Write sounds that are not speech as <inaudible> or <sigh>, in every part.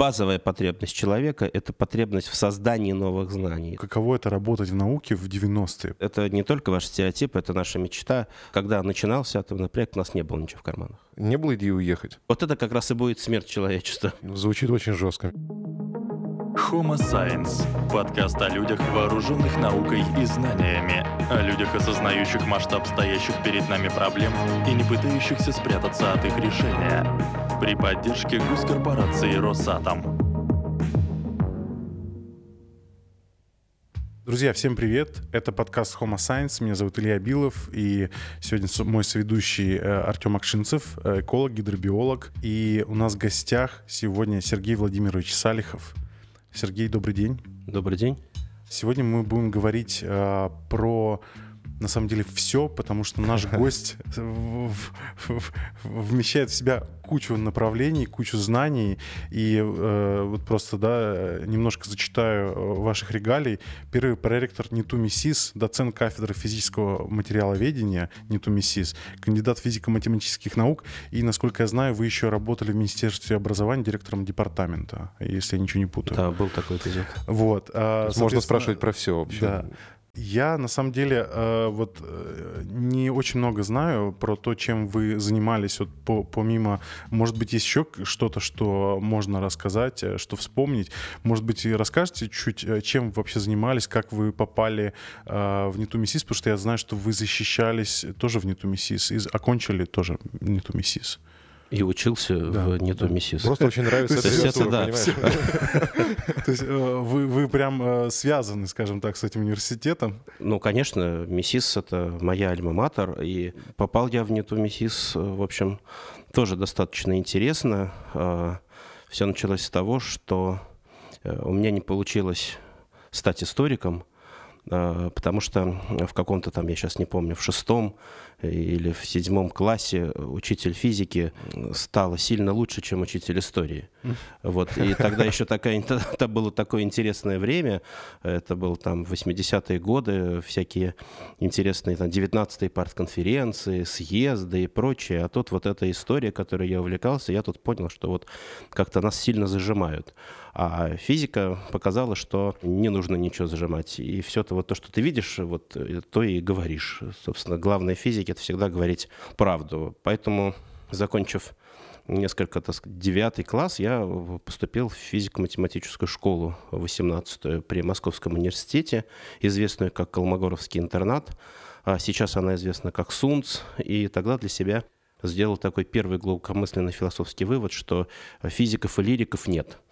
базовая потребность человека — это потребность в создании новых знаний. Каково это работать в науке в 90-е? Это не только ваш стереотип, это наша мечта. Когда начинался атомный проект, у нас не было ничего в карманах. Не было идеи уехать? Вот это как раз и будет смерть человечества. Звучит очень жестко. Homo Science – подкаст о людях, вооруженных наукой и знаниями, о людях, осознающих масштаб стоящих перед нами проблем и не пытающихся спрятаться от их решения. При поддержке госкорпорации «Росатом». Друзья, всем привет! Это подкаст Homo Science. Меня зовут Илья Билов. И сегодня мой соведущий э, Артем Акшинцев, э, эколог, гидробиолог. И у нас в гостях сегодня Сергей Владимирович Салихов – Сергей, добрый день. Добрый день. Сегодня мы будем говорить э, про на самом деле все, потому что наш <laughs> гость вмещает в себя кучу направлений, кучу знаний. И э, вот просто, да, немножко зачитаю э, ваших регалий. Первый проректор НИТУ МИСИС, доцент кафедры физического материаловедения НИТУ МИСИС, кандидат физико-математических наук. И, насколько я знаю, вы еще работали в Министерстве образования директором департамента, если я ничего не путаю. Да, был такой эпизод. Вот. А, Можно спрашивать про все вообще. Да. Я на самом деле э, вот э, не очень много знаю про то, чем вы занимались. Вот по, помимо, может быть, есть еще что-то, что можно рассказать, э, что вспомнить. Может быть, и расскажете чуть, чем вы вообще занимались, как вы попали в Нетумисис, потому что я знаю, что вы защищались тоже в Нетумисис и окончили тоже Нетумисис. И учился да, в нету да. миссис. Просто очень нравится структура, да. <laughs> То есть э, вы, вы прям э, связаны, скажем так, с этим университетом? Ну, конечно, миссис — это моя альма-матер, и попал я в нету миссис, э, в общем, тоже достаточно интересно. Все началось с того, что у меня не получилось стать историком, потому что в каком-то там, я сейчас не помню, в шестом или в седьмом классе учитель физики стала сильно лучше, чем учитель истории. <laughs> Вот. И тогда еще такая, <laughs> это было такое интересное время, это был там 80-е годы, всякие интересные там 19-е партконференции, съезды и прочее. А тут вот эта история, которой я увлекался, я тут понял, что вот как-то нас сильно зажимают. А физика показала, что не нужно ничего зажимать. И все то, вот то, что ты видишь, вот то и говоришь. Собственно, главное физики это всегда говорить правду. Поэтому, закончив несколько, так сказать, девятый класс, я поступил в физико-математическую школу 18-ю при Московском университете, известную как Колмогоровский интернат. А сейчас она известна как СУНЦ. И тогда для себя сделал такой первый глубокомысленный философский вывод, что физиков и лириков нет –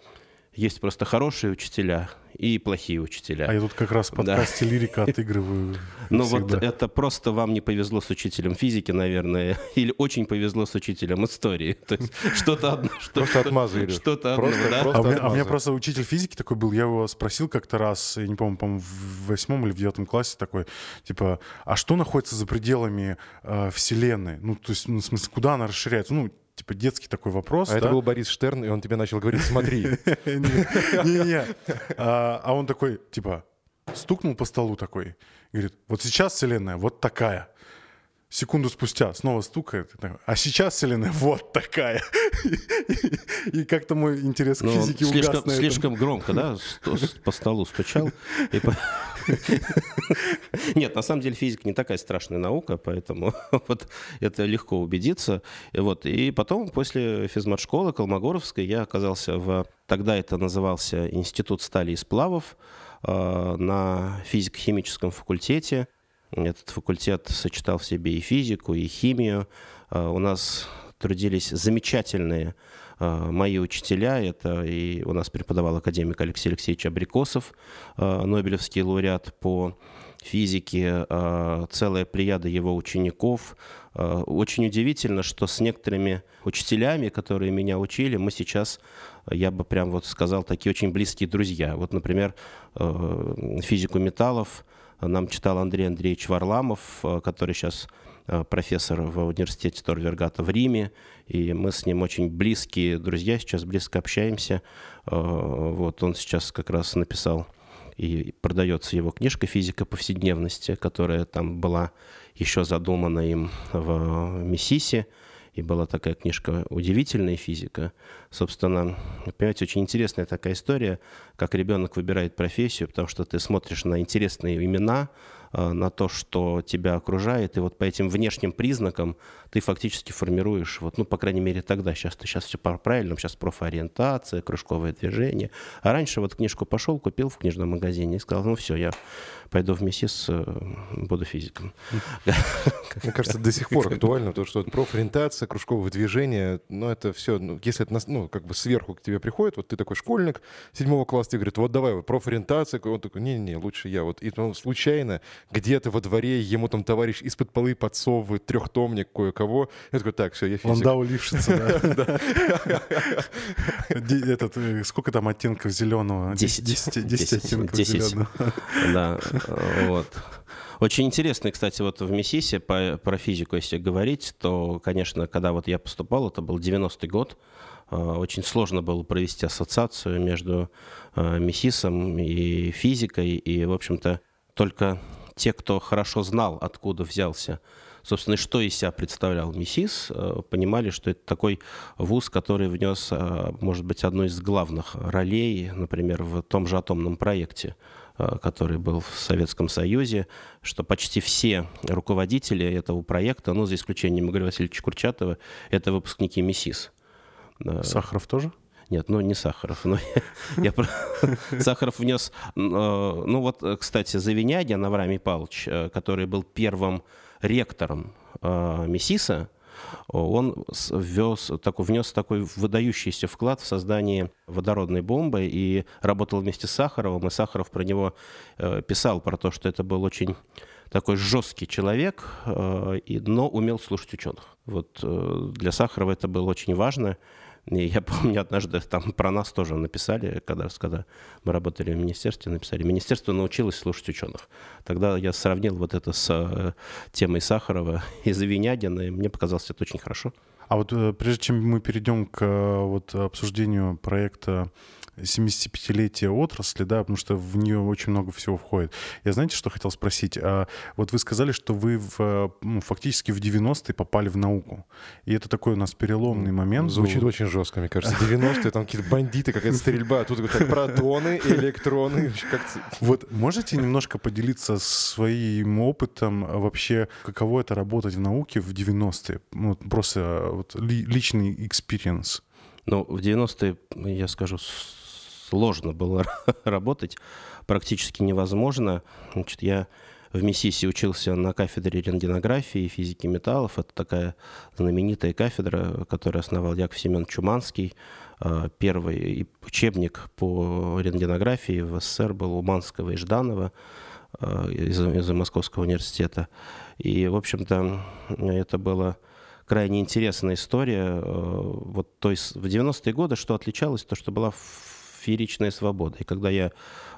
есть просто хорошие учителя и плохие учителя. А я тут как раз в подкасте да. лирика отыгрываю. <laughs> Ну вот это просто вам не повезло с учителем физики, наверное, <laughs> или очень повезло с учителем истории. То есть что-то одно. Просто отмазали. Что-то одно, да? А у, меня, а у меня просто учитель физики такой был, я его спросил как-то раз, я не помню, по-моему, в восьмом или в девятом классе такой, типа, а что находится за пределами э, Вселенной? Ну, то есть, ну, в смысле, куда она расширяется? Ну, типа детский такой вопрос. А да? это был Борис Штерн, и он тебе начал говорить, смотри. <laughs> Не-не. А, а он такой, типа, стукнул по столу такой, говорит, вот сейчас Вселенная вот такая. Секунду спустя снова стукает, а сейчас Вселенная <laughs> вот такая. <laughs> И как-то мой интерес к ну, физике угас Слишком громко, да, <laughs> по столу стучал. Нет, на самом деле физика не такая страшная наука, поэтому вот это легко убедиться. И, вот, и потом, после физмат-школы Колмогоровской, я оказался в... Тогда это назывался Институт стали и сплавов э, на физико-химическом факультете. Этот факультет сочетал в себе и физику, и химию. А, у нас трудились замечательные а, мои учителя. Это и у нас преподавал академик Алексей Алексеевич Абрикосов, а, Нобелевский лауреат по физике, целая плеяда его учеников. Очень удивительно, что с некоторыми учителями, которые меня учили, мы сейчас, я бы прям вот сказал, такие очень близкие друзья. Вот, например, физику металлов – нам читал Андрей Андреевич Варламов, э, который сейчас э, профессор в университете Торвергата в Риме, и мы с ним очень близкие друзья, сейчас близко общаемся. Э, вот он сейчас как раз написал и продается его книжка «Физика повседневности», которая там была еще задумана им в Миссиси. И была такая книжка «Удивительная физика». Собственно, понимаете, очень интересная такая история, как ребенок выбирает профессию, потому что ты смотришь на интересные имена, на то, что тебя окружает, и вот по этим внешним признакам ты фактически формируешь, вот, ну, по крайней мере, тогда, сейчас, сейчас все правильно, сейчас профориентация, кружковое движение, а раньше вот книжку пошел, купил в книжном магазине и сказал, ну, все, я пойду в МИСИС, э, буду физиком. <laughs> Мне кажется, до сих пор актуально то, что профориентация, кружковое движение, ну, это все, ну, если это, ну, как бы сверху к тебе приходит, вот ты такой школьник седьмого класса, тебе говорит, вот давай, вот профориентация, он такой, не-не, лучше я, вот, и ну, случайно где-то во дворе ему там товарищ из-под полы подсовывает трехтомник кое-кого. Я такой, так, все, я физик. Ландау Лившица, да. <laughs> Этот, э, сколько там оттенков зеленого? Десять. Десять оттенков зеленого. Да, вот. Очень интересно, кстати, вот в МИСИСе по, про физику, если говорить, то, конечно, когда вот я поступал, это был 90-й год, э, очень сложно было провести ассоциацию между э, МИСИСом и физикой, и, в общем-то, только те, кто хорошо знал, откуда взялся, собственно, что из себя представлял МИСИС, э, понимали, что это такой вуз, который внес, э, может быть, одну из главных ролей, например, в том же атомном проекте э, который был в Советском Союзе, что почти все руководители этого проекта, ну, за исключением Игоря Васильевича Курчатова, это выпускники МИСИС. Сахаров тоже? Нет, ну не Сахаров. Но я, <laughs> <laughs> Сахаров внес... Э, ну вот, кстати, Завинягин Авраамий Павлович, э, который был первым ректором э, МИСИСа, он ввез, такой, внес такой выдающийся вклад в создание водородной бомбы и работал вместе с Сахаровым, и Сахаров про него писал, про то, что это был очень такой жесткий человек, но умел слушать ученых. Вот для Сахарова это было очень важно. И я <laughs> помню, однажды там про нас тоже написали, когда, когда мы работали в министерстве, написали, министерство научилось слушать ученых. Тогда я сравнил вот это с э, темой Сахарова <laughs> и Завинягина, и мне показалось это очень хорошо. А вот э, прежде чем мы перейдем к э, вот, обсуждению проекта 75-летие отрасли, да, потому что в нее очень много всего входит. Я знаете, что хотел спросить? А, вот вы сказали, что вы в, ну, фактически в 90-е попали в науку. И это такой у нас переломный момент. Звучит был. очень жестко, мне кажется. <laughs> 90-е, там какие-то бандиты, какая-то стрельба, а тут так, протоны, электроны. Вот можете немножко поделиться своим опытом вообще, каково это работать в науке в 90-е? Вот просто вот, личный experience. Ну, в 90-е, я скажу, сложно было <laughs> работать, практически невозможно. Значит, я в МИСИСе учился на кафедре рентгенографии и физики металлов. Это такая знаменитая кафедра, которую основал Яков Семен Чуманский. А, первый учебник по рентгенографии в СССР был у Манского и Жданова а, из, из Московского университета. И, в общем-то, это было крайне интересная история. А, вот, то есть в 90-е годы что отличалось, то, что была фееричная свобода. И когда я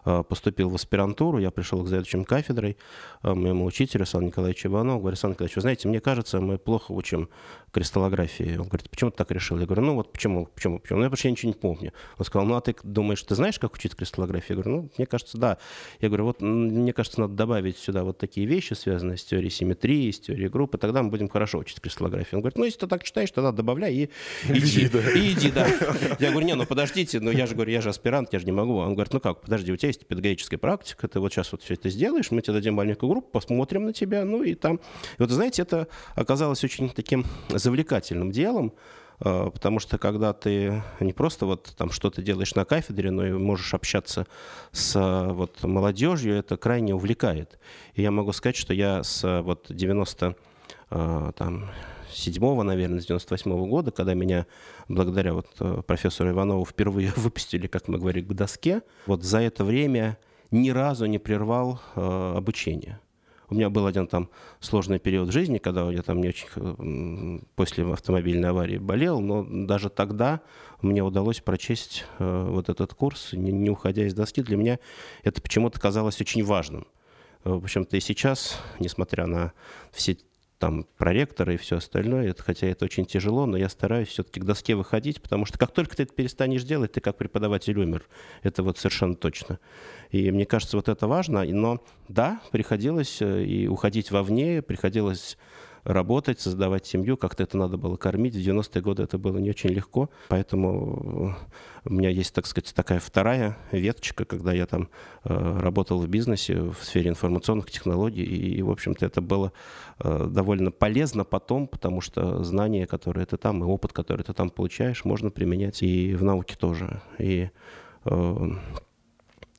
поступил в аспирантуру, я пришел к заведующим кафедрой, э, моему учителю Сан Николаевичу Иванову, говорю, Сан Николаевич, вы знаете, мне кажется, мы плохо учим кристаллографии. Он говорит, почему ты так решил? Я говорю, ну вот почему, почему, почему? Ну, я вообще ничего не помню. Он сказал, ну а ты думаешь, ты знаешь, как учить кристаллографию? Я говорю, ну, мне кажется, да. Я говорю, вот мне кажется, надо добавить сюда вот такие вещи, связанные с теорией симметрии, с теорией группы, тогда мы будем хорошо учить кристаллографию. Он говорит, ну, если ты так читаешь, тогда добавляй и иди. И иди, да. Я говорю, не, ну подождите, ну я же говорю, я же аспирант, я же не могу. Он говорит, ну как, подожди, у тебя есть педагогическая практика, ты вот сейчас вот все это сделаешь, мы тебе дадим маленькую группу, посмотрим на тебя, ну и там. И вот, знаете, это оказалось очень таким завлекательным делом, э, потому что когда ты не просто вот там что-то делаешь на кафедре, но и можешь общаться с вот молодежью, это крайне увлекает. И я могу сказать, что я с вот 90 э, там, седьмого, наверное, с 98 -го года, когда меня благодаря вот э, профессору Иванову впервые <laughs> выпустили, как мы говорим, к доске, вот за это время ни разу не прервал э, обучение. У меня был один там сложный период в жизни, когда я там не очень э, после автомобильной аварии болел, но даже тогда мне удалось прочесть э, вот этот курс, не, не уходя из доски. Для меня это почему-то казалось очень важным. В общем-то и сейчас, несмотря на все там проректора и все остальное. Это, хотя это очень тяжело, но я стараюсь все-таки к доске выходить, потому что как только ты это перестанешь делать, ты как преподаватель умер. Это вот совершенно точно. И мне кажется, вот это важно. Но да, приходилось э, и уходить вовне, приходилось работать, создавать семью, как-то это надо было кормить. В 90-е годы это было не очень легко, поэтому у меня есть, так сказать, такая вторая веточка, когда я там э, работал в бизнесе в сфере информационных технологий, и, в общем-то, это было э, довольно полезно потом, потому что знания, которые ты там, и опыт, который ты там получаешь, можно применять и в науке тоже. И, э,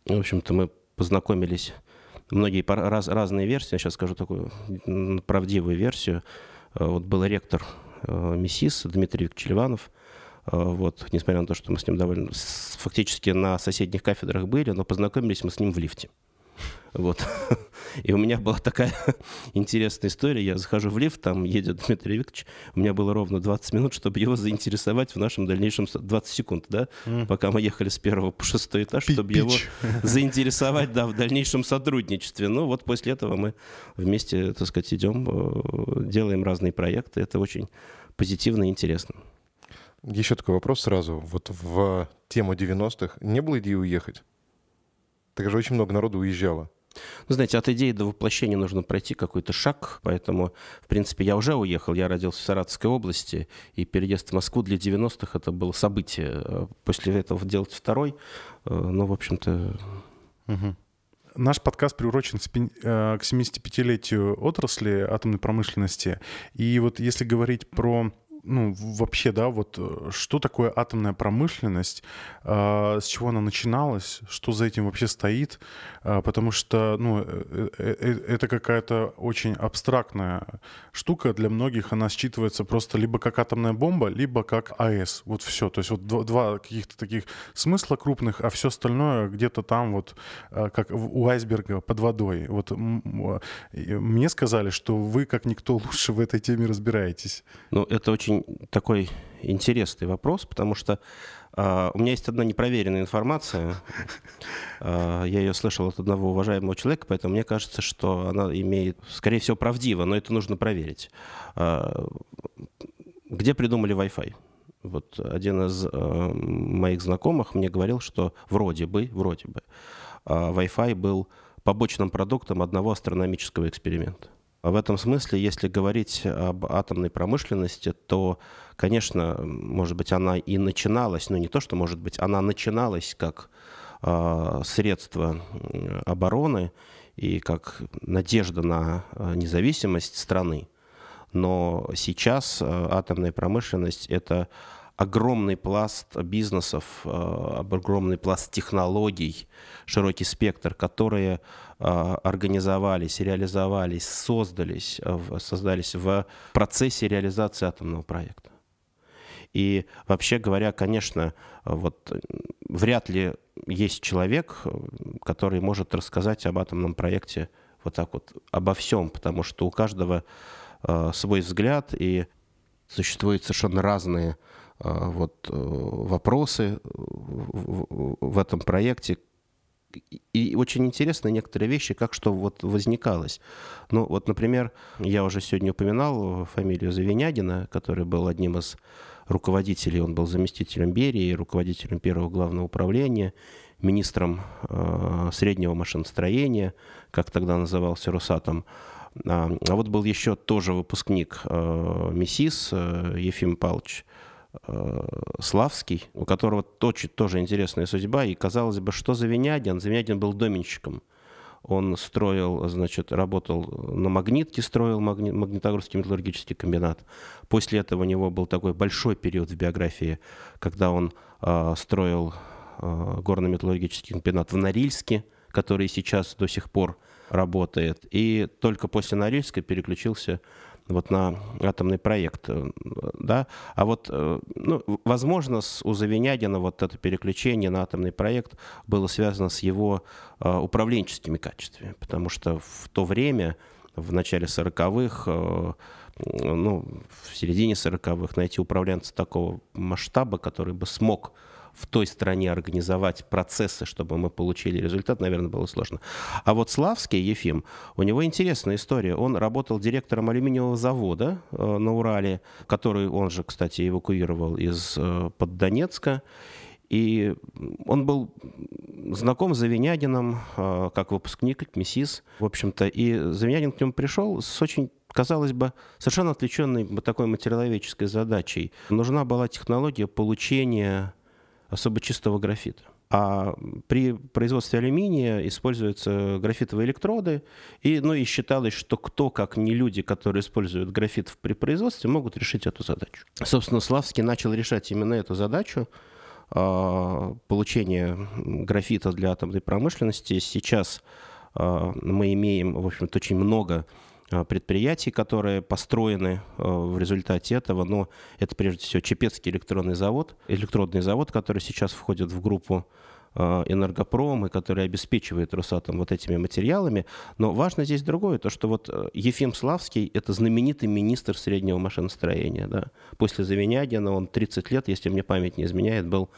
в общем-то, мы познакомились многие раз, разные версии. Я сейчас скажу такую правдивую версию. Э, вот был ректор э, МИСИС Дмитрий Викторович Ливанов. Э, вот, несмотря на то, что мы с ним довольно фактически на соседних кафедрах были, но познакомились мы с ним в лифте. Вот. <laughs> И у меня была такая <laughs> интересная история. Я захожу в лифт, там едет Дмитрий Викторович. У меня было ровно 20 минут, чтобы его заинтересовать в нашем дальнейшем... 20 секунд, да? Mm. Пока мы ехали с первого по шестой этаж, Пи чтобы его <laughs> заинтересовать, да, в дальнейшем сотрудничестве. Ну, вот после этого мы вместе, так сказать, идем, э, делаем разные проекты. Это очень позитивно и интересно. Еще такой вопрос сразу. Вот в тему 90-х не было идеи уехать? Так же очень много народу уезжало. Ну, знаете, от идеи до воплощения нужно пройти какой-то шаг, поэтому, в принципе, я уже уехал, я родился в Саратовской области, и переезд в Москву для 90-х это было событие. После этого делать второй, э, ну, в общем-то... Угу. Наш подкаст приурочен э, к 75-летию отрасли атомной промышленности. И вот если говорить про ну, вообще, да, вот э, что такое атомная промышленность, э, с чего она начиналась, что за этим вообще стоит, э, потому что, ну, э, э, это какая-то очень абстрактная штука, для многих она считывается просто либо как атомная бомба, либо как АЭС, вот все, то есть вот два, два каких-то таких смысла крупных, а все остальное где-то там вот, как у айсберга под водой. Вот мне сказали, что вы, как никто лучше в этой теме разбираетесь. Ну, это очень очень такой интересный вопрос, потому что Uh, у меня есть одна непроверенная информация. Uh, я ее слышал от одного уважаемого человека, поэтому мне кажется, что она имеет, скорее всего, правдиво, но это нужно проверить. Uh, где придумали Wi-Fi? Вот один из моих знакомых мне говорил, что вроде бы, вроде бы, Wi-Fi был побочным продуктом одного астрономического эксперимента. В этом смысле, если говорить об атомной промышленности, то, конечно, может быть, она и начиналась, но не то, что может быть, она начиналась как э, средство обороны и как надежда на а, независимость страны. Но сейчас атомная промышленность – это огромный пласт бизнесов, огромный пласт технологий, широкий спектр, которые а, организовались, реализовались, создались, э, создались в процессе реализации атомного проекта. И вообще говоря, конечно, вот вряд ли есть человек, который может рассказать об атомном проекте вот так вот обо всем, потому что у каждого э, свой взгляд и существуют совершенно разные э, вот э, вопросы в, этом проекте, и очень интересны некоторые вещи, как что вот возникалось. Ну, вот, например, я уже сегодня упоминал фамилию Завинягина, который был одним из руководителей, он был заместителем Берии, руководителем первого главного управления, министром э, среднего машиностроения, как тогда назывался Росатом. А, а вот был еще тоже выпускник э, МИСИС э, Ефим Павлович Славский, у которого тоже, тоже интересная судьба. И казалось бы, что за Винядин? Завинядин был доменщиком. Он строил, значит, работал на магнитке, строил магни- магнитогорский металлургический комбинат. После этого у него был такой большой период в биографии, когда он э, строил э, горно-металлургический комбинат в Норильске, который сейчас до сих пор работает. И только после Норильска переключился вот на атомный проект, э, да, а вот, э, ну, возможно, с, у Завинягина вот это переключение на атомный проект было связано с его uh, управленческими качествами, потому что в то время, в начале 40-х, uh, ну, в середине 40-х найти управленца такого масштаба, который бы смог в той стране организовать процессы, чтобы мы получили результат, наверное, было сложно. А вот Славский Ефим, у него интересная история. Он работал директором алюминиевого завода э, на Урале, который он же, кстати, эвакуировал из э, под Донецка. И он был знаком с Завинягином, э, как выпускник МИСИС, в общем-то. И Завинягин к нему пришел с очень казалось бы, совершенно отвлеченной такой материаловедческой задачей. Нужна была технология получения особо чистого графита. А при производстве алюминия используются графитовые электроды, и, ну, и считалось, что кто, как не люди, которые используют графит при производстве, могут решить эту задачу. Собственно, Славский начал решать именно эту задачу, а, получения графита для атомной промышленности. Сейчас а, мы имеем, в общем-то, очень много предприятий, которые построены в результате этого, но это прежде всего Чепецкий электронный завод, электродный завод, который сейчас входит в группу Э, энергопром, и который обеспечивает Росатом вот этими материалами. Но важно здесь другое, то что вот э, Ефим Славский – это знаменитый министр среднего машиностроения. Да? После Завинягина он 30 лет, если мне память не изменяет, был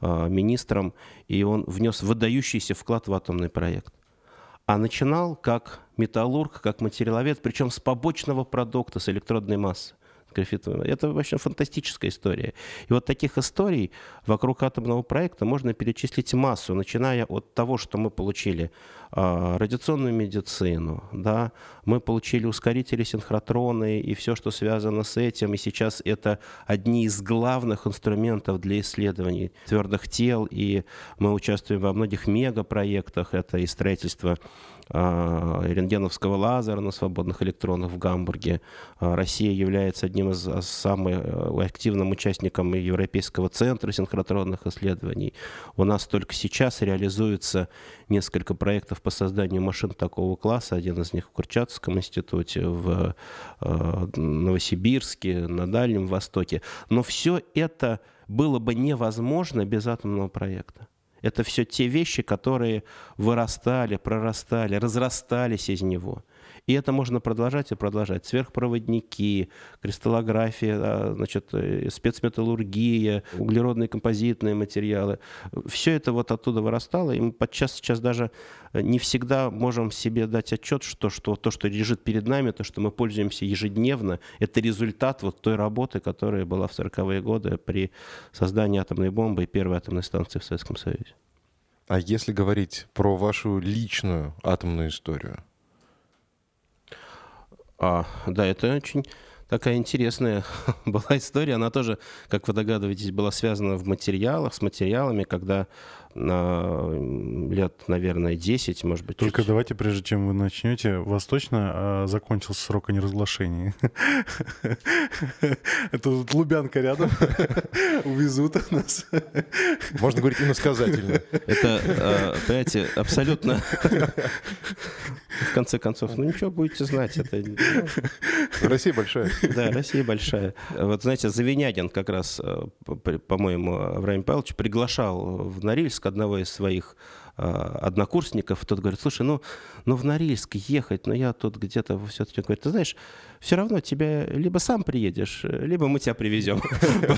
э, министром, и он внес выдающийся вклад в атомный проект. А начинал как металлург, как материаловед, причем с побочного продукта, с электродной массы графитовым. Это вообще фантастическая история. И вот таких историй вокруг атомного проекта можно перечислить массу, начиная от того, что мы получили э, радиационную медицину, да, мы получили ускорители синхротроны и все, что связано с этим. И сейчас это одни из главных инструментов для исследований твердых тел. И мы участвуем во многих мегапроектах. Это и строительство рентгеновского лазера на свободных электронах в Гамбурге. А, Россия является одним из а, самых э, активным участником Европейского центра синхротронных исследований. У нас только сейчас реализуется несколько проектов по созданию машин такого класса. Один из них в Курчатовском институте, в Новосибирске, на Дальнем Востоке. Но все это было бы невозможно без атомного проекта. Это все те вещи, которые вырастали, прорастали, разрастались из него. И это можно продолжать и продолжать. Сверхпроводники, кристаллография, а, значит, э, спецметаллургия, углеродные композитные материалы. Все это вот оттуда вырастало, и мы подчас сейчас даже не всегда можем себе дать отчет, что, что то, что лежит перед нами, то, что мы пользуемся ежедневно, это результат вот той работы, которая была в 40-е годы при создании атомной бомбы и первой атомной станции в Советском Союзе. А если говорить про вашу личную атомную историю? А, да, это очень такая интересная <laughs> была история. Она тоже, как вы догадываетесь, была связана в материалах, с материалами, когда на лет, наверное, 10, может быть. Только чуть... давайте, прежде чем вы начнете, вас точно а, закончился срок о неразглашении? <laughs> Это тут Лубянка рядом. <laughs> Увезут нас. Можно говорить иносказательно. Это, а, понимаете, абсолютно... В конце концов, ну ничего, будете знать. Это... Россия большая. Да, Россия большая. Вот, знаете, Завинягин как раз, а, по-моему, Авраам Павлович приглашал в Норильск Норильск одного из своих э, однокурсников, тот говорит, слушай, ну, ну в Норильск ехать, но я тут где-то все-таки, говорит, ты знаешь, все равно тебя либо сам приедешь, либо мы тебя привезем.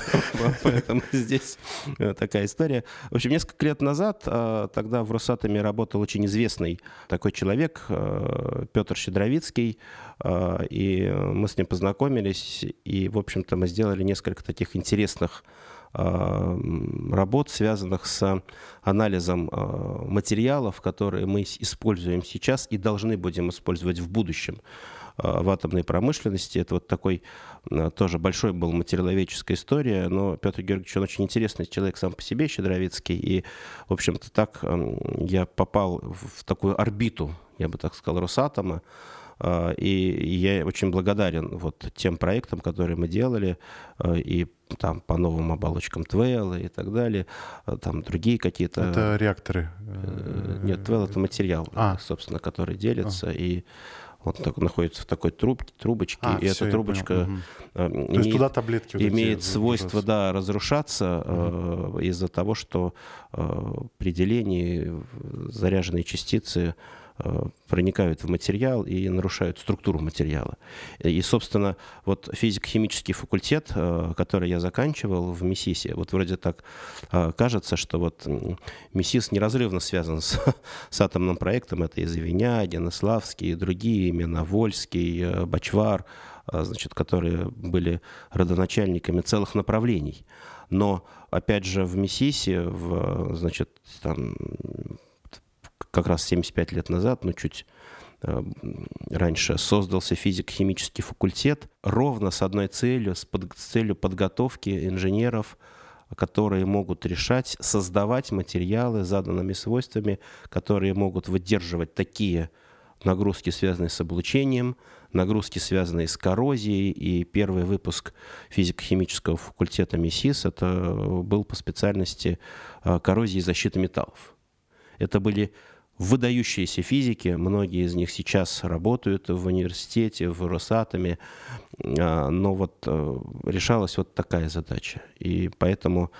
<laughs> Поэтому здесь э, такая история. В общем, несколько лет назад э, тогда в Росатоме работал очень известный такой человек, э, Петр Щедровицкий, и мы с ним познакомились, и, в общем-то, мы сделали несколько таких интересных работ, связанных с анализом э, материалов, которые мы используем сейчас и должны будем использовать в будущем э, в атомной промышленности. Это вот такой тоже большой был материаловедческая история, но Петр Георгиевич, он очень интересный человек сам по себе, Щедровицкий, и, в общем-то, так я попал в такую орбиту, я бы так сказал, Росатома, и я очень благодарен вот тем проектам, которые мы делали, и там по новым оболочкам Твелла и так далее, э, там другие какие-то... Это реакторы? Э, нет, Твелл это материал, а. собственно, который делится, а. и он так, находится в такой труб, трубочке, а, и эта трубочка угу. имеет, туда таблетки вот имеет свойство да, разрушаться угу. э, из-за того, что э, при делении заряженные частицы Э, проникают в материал и нарушают структуру материала. И, собственно, вот физико-химический факультет, э, который я заканчивал в МИСИСе, вот вроде так э, кажется, что вот МИСИС неразрывно связан с, <laughs> с атомным проектом. Это и Завинягин, и и другие, именно Вольский, Бачвар, значит, которые были родоначальниками целых направлений. Но, опять же, в МИСИСе, в, значит, там, как раз 75 лет назад, ну, чуть раньше создался физико-химический факультет ровно с одной целью, с, под, с целью подготовки инженеров, которые могут решать, создавать материалы с заданными свойствами, которые могут выдерживать такие нагрузки, связанные с облучением, нагрузки, связанные с коррозией. И первый выпуск физико-химического факультета МИСИС это был по специальности а, коррозии и защиты металлов. Это были выдающиеся физики, многие из них сейчас работают в университете, в Росатоме, а, но вот э, решалась вот такая задача. И поэтому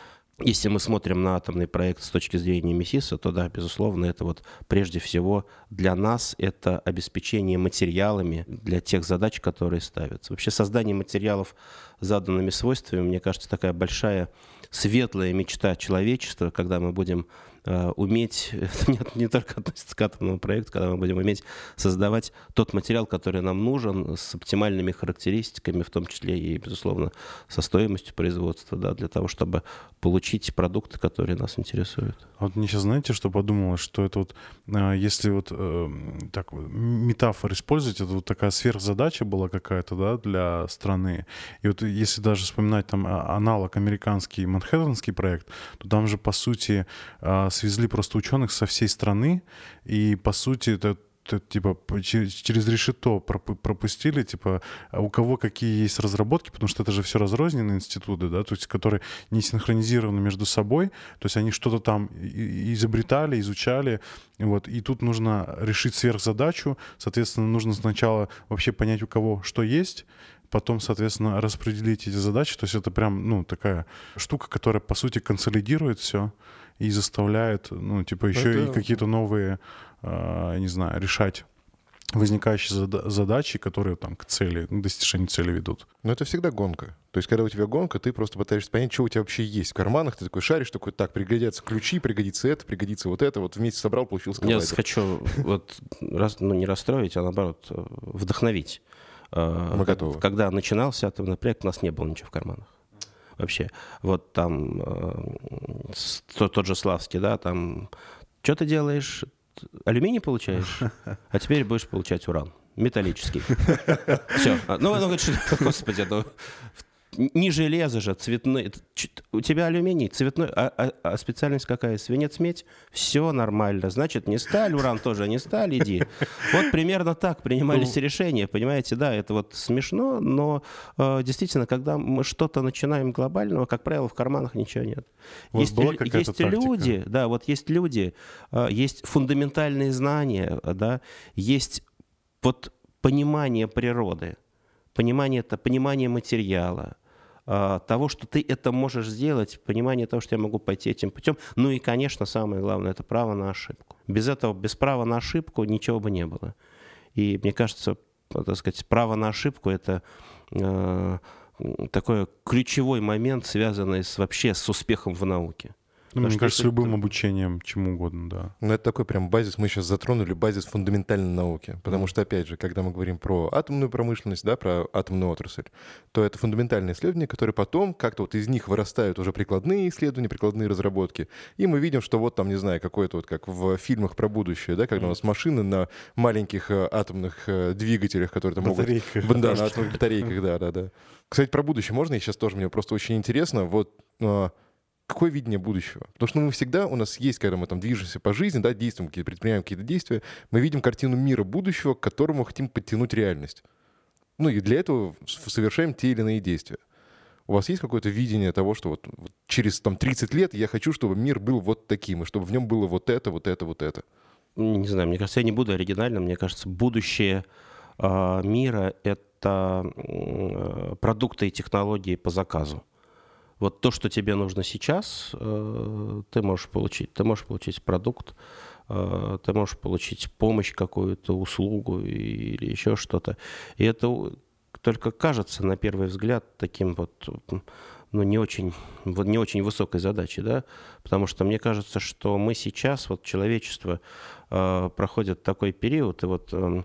если мы смотрим на атомный проект с точки зрения МИСИСа, то да, безусловно, это вот прежде всего для нас это обеспечение материалами для тех задач, которые ставятся. Вообще создание материалов заданными свойствами, мне кажется, такая большая светлая мечта человечества, когда мы будем Э, уметь, <laughs> это не, не только относится к атомному проекту, когда мы будем уметь создавать тот материал, который нам нужен, с оптимальными характеристиками, в том числе и, безусловно, со стоимостью производства, да, для того, чтобы получить продукты, которые нас интересуют. Вот мне сейчас, знаете, что подумалось, что это вот, э, если вот э, так метафор использовать, это вот такая сверхзадача была какая-то, да, для страны. И вот если даже вспоминать там а, аналог американский Манхэттенский проект, то там же, по сути, свезли просто ученых со всей страны, и, по сути, это типа через решето пропустили, типа а у кого какие есть разработки, потому что это же все разрозненные институты, да, то есть которые не синхронизированы между собой, то есть они что-то там изобретали, изучали, вот, и тут нужно решить сверхзадачу, соответственно, нужно сначала вообще понять, у кого что есть, потом, соответственно, распределить эти задачи, то есть это прям, ну, такая штука, которая, по сути, консолидирует все, и заставляет, ну, типа, еще Это... и какие-то новые, э, не знаю, решать возникающие зада- задачи, которые там к цели, к достижению цели ведут. Но это всегда гонка. То есть, когда у тебя гонка, ты просто пытаешься понять, что у тебя вообще есть в карманах. Ты такой шаришь, такой, так, пригодятся ключи, пригодится это, пригодится вот это. Вот вместе собрал, получился Я хочу вот раз, ну, не расстроить, а наоборот вдохновить. А, Мы готовы. Когда начинался атомный проект, у нас не было ничего в карманах вообще. Вот там э, тот же Славский, да, там, что ты делаешь? Алюминий получаешь, а теперь будешь получать уран металлический. <laughs> Все. Ну, ну, говорит, господи, ну, не железо же, цветной. У тебя алюминий, цветной, а, а, а специальность какая? Свинец, медь? Все нормально. Значит, не сталь, уран тоже не сталь, иди. Вот примерно так принимались ну. решения, понимаете, да, это вот смешно, но э, действительно, когда мы что-то начинаем глобального, как правило, в карманах ничего нет. Есть, есть люди, да, вот есть люди, э, есть фундаментальные знания, да, есть вот понимание природы, понимание, это понимание материала, того, что ты это можешь сделать, понимание того, что я могу пойти этим путем. Ну и, конечно, самое главное, это право на ошибку. Без этого, без права на ошибку ничего бы не было. И мне кажется, так сказать, право на ошибку это э, такой ключевой момент, связанный с, вообще с успехом в науке. Ну, мне кажется, любым обучением, чему угодно, да. Ну, это такой прям базис, мы сейчас затронули базис фундаментальной науки. Потому что, опять же, когда мы говорим про атомную промышленность, да, про атомную отрасль, то это фундаментальные исследования, которые потом как-то вот из них вырастают уже прикладные исследования, прикладные разработки. И мы видим, что вот там, не знаю, какое-то вот как в фильмах про будущее, да, когда у нас машины на маленьких э, атомных э, двигателях, которые там могут... Да, на атомных батарейках, да, да, да. Кстати, про будущее можно? И сейчас тоже мне просто очень интересно. Вот а, какое видение будущего? Потому что ну, мы всегда, у нас есть, когда мы там движемся по жизни, да, действуем, какие-то, предпринимаем какие-то действия, мы видим картину мира будущего, к которому хотим подтянуть реальность. Ну и для этого совершаем те или иные действия. У вас есть какое-то видение того, что вот, вот через там 30 лет я хочу, чтобы мир был вот таким, и чтобы в нем было вот это, вот это, вот это? Не знаю, мне кажется, я не буду оригинальным. Мне кажется, будущее э, мира — это э, продукты и технологии по заказу вот то, что тебе нужно сейчас, э, ты можешь получить. Ты можешь получить продукт, э, ты можешь получить помощь какую-то, услугу или еще что-то. И это только кажется на первый взгляд таким вот ну, не очень, вот не очень высокой задачей, да, потому что мне кажется, что мы сейчас, вот человечество, э, проходит такой период, и вот э,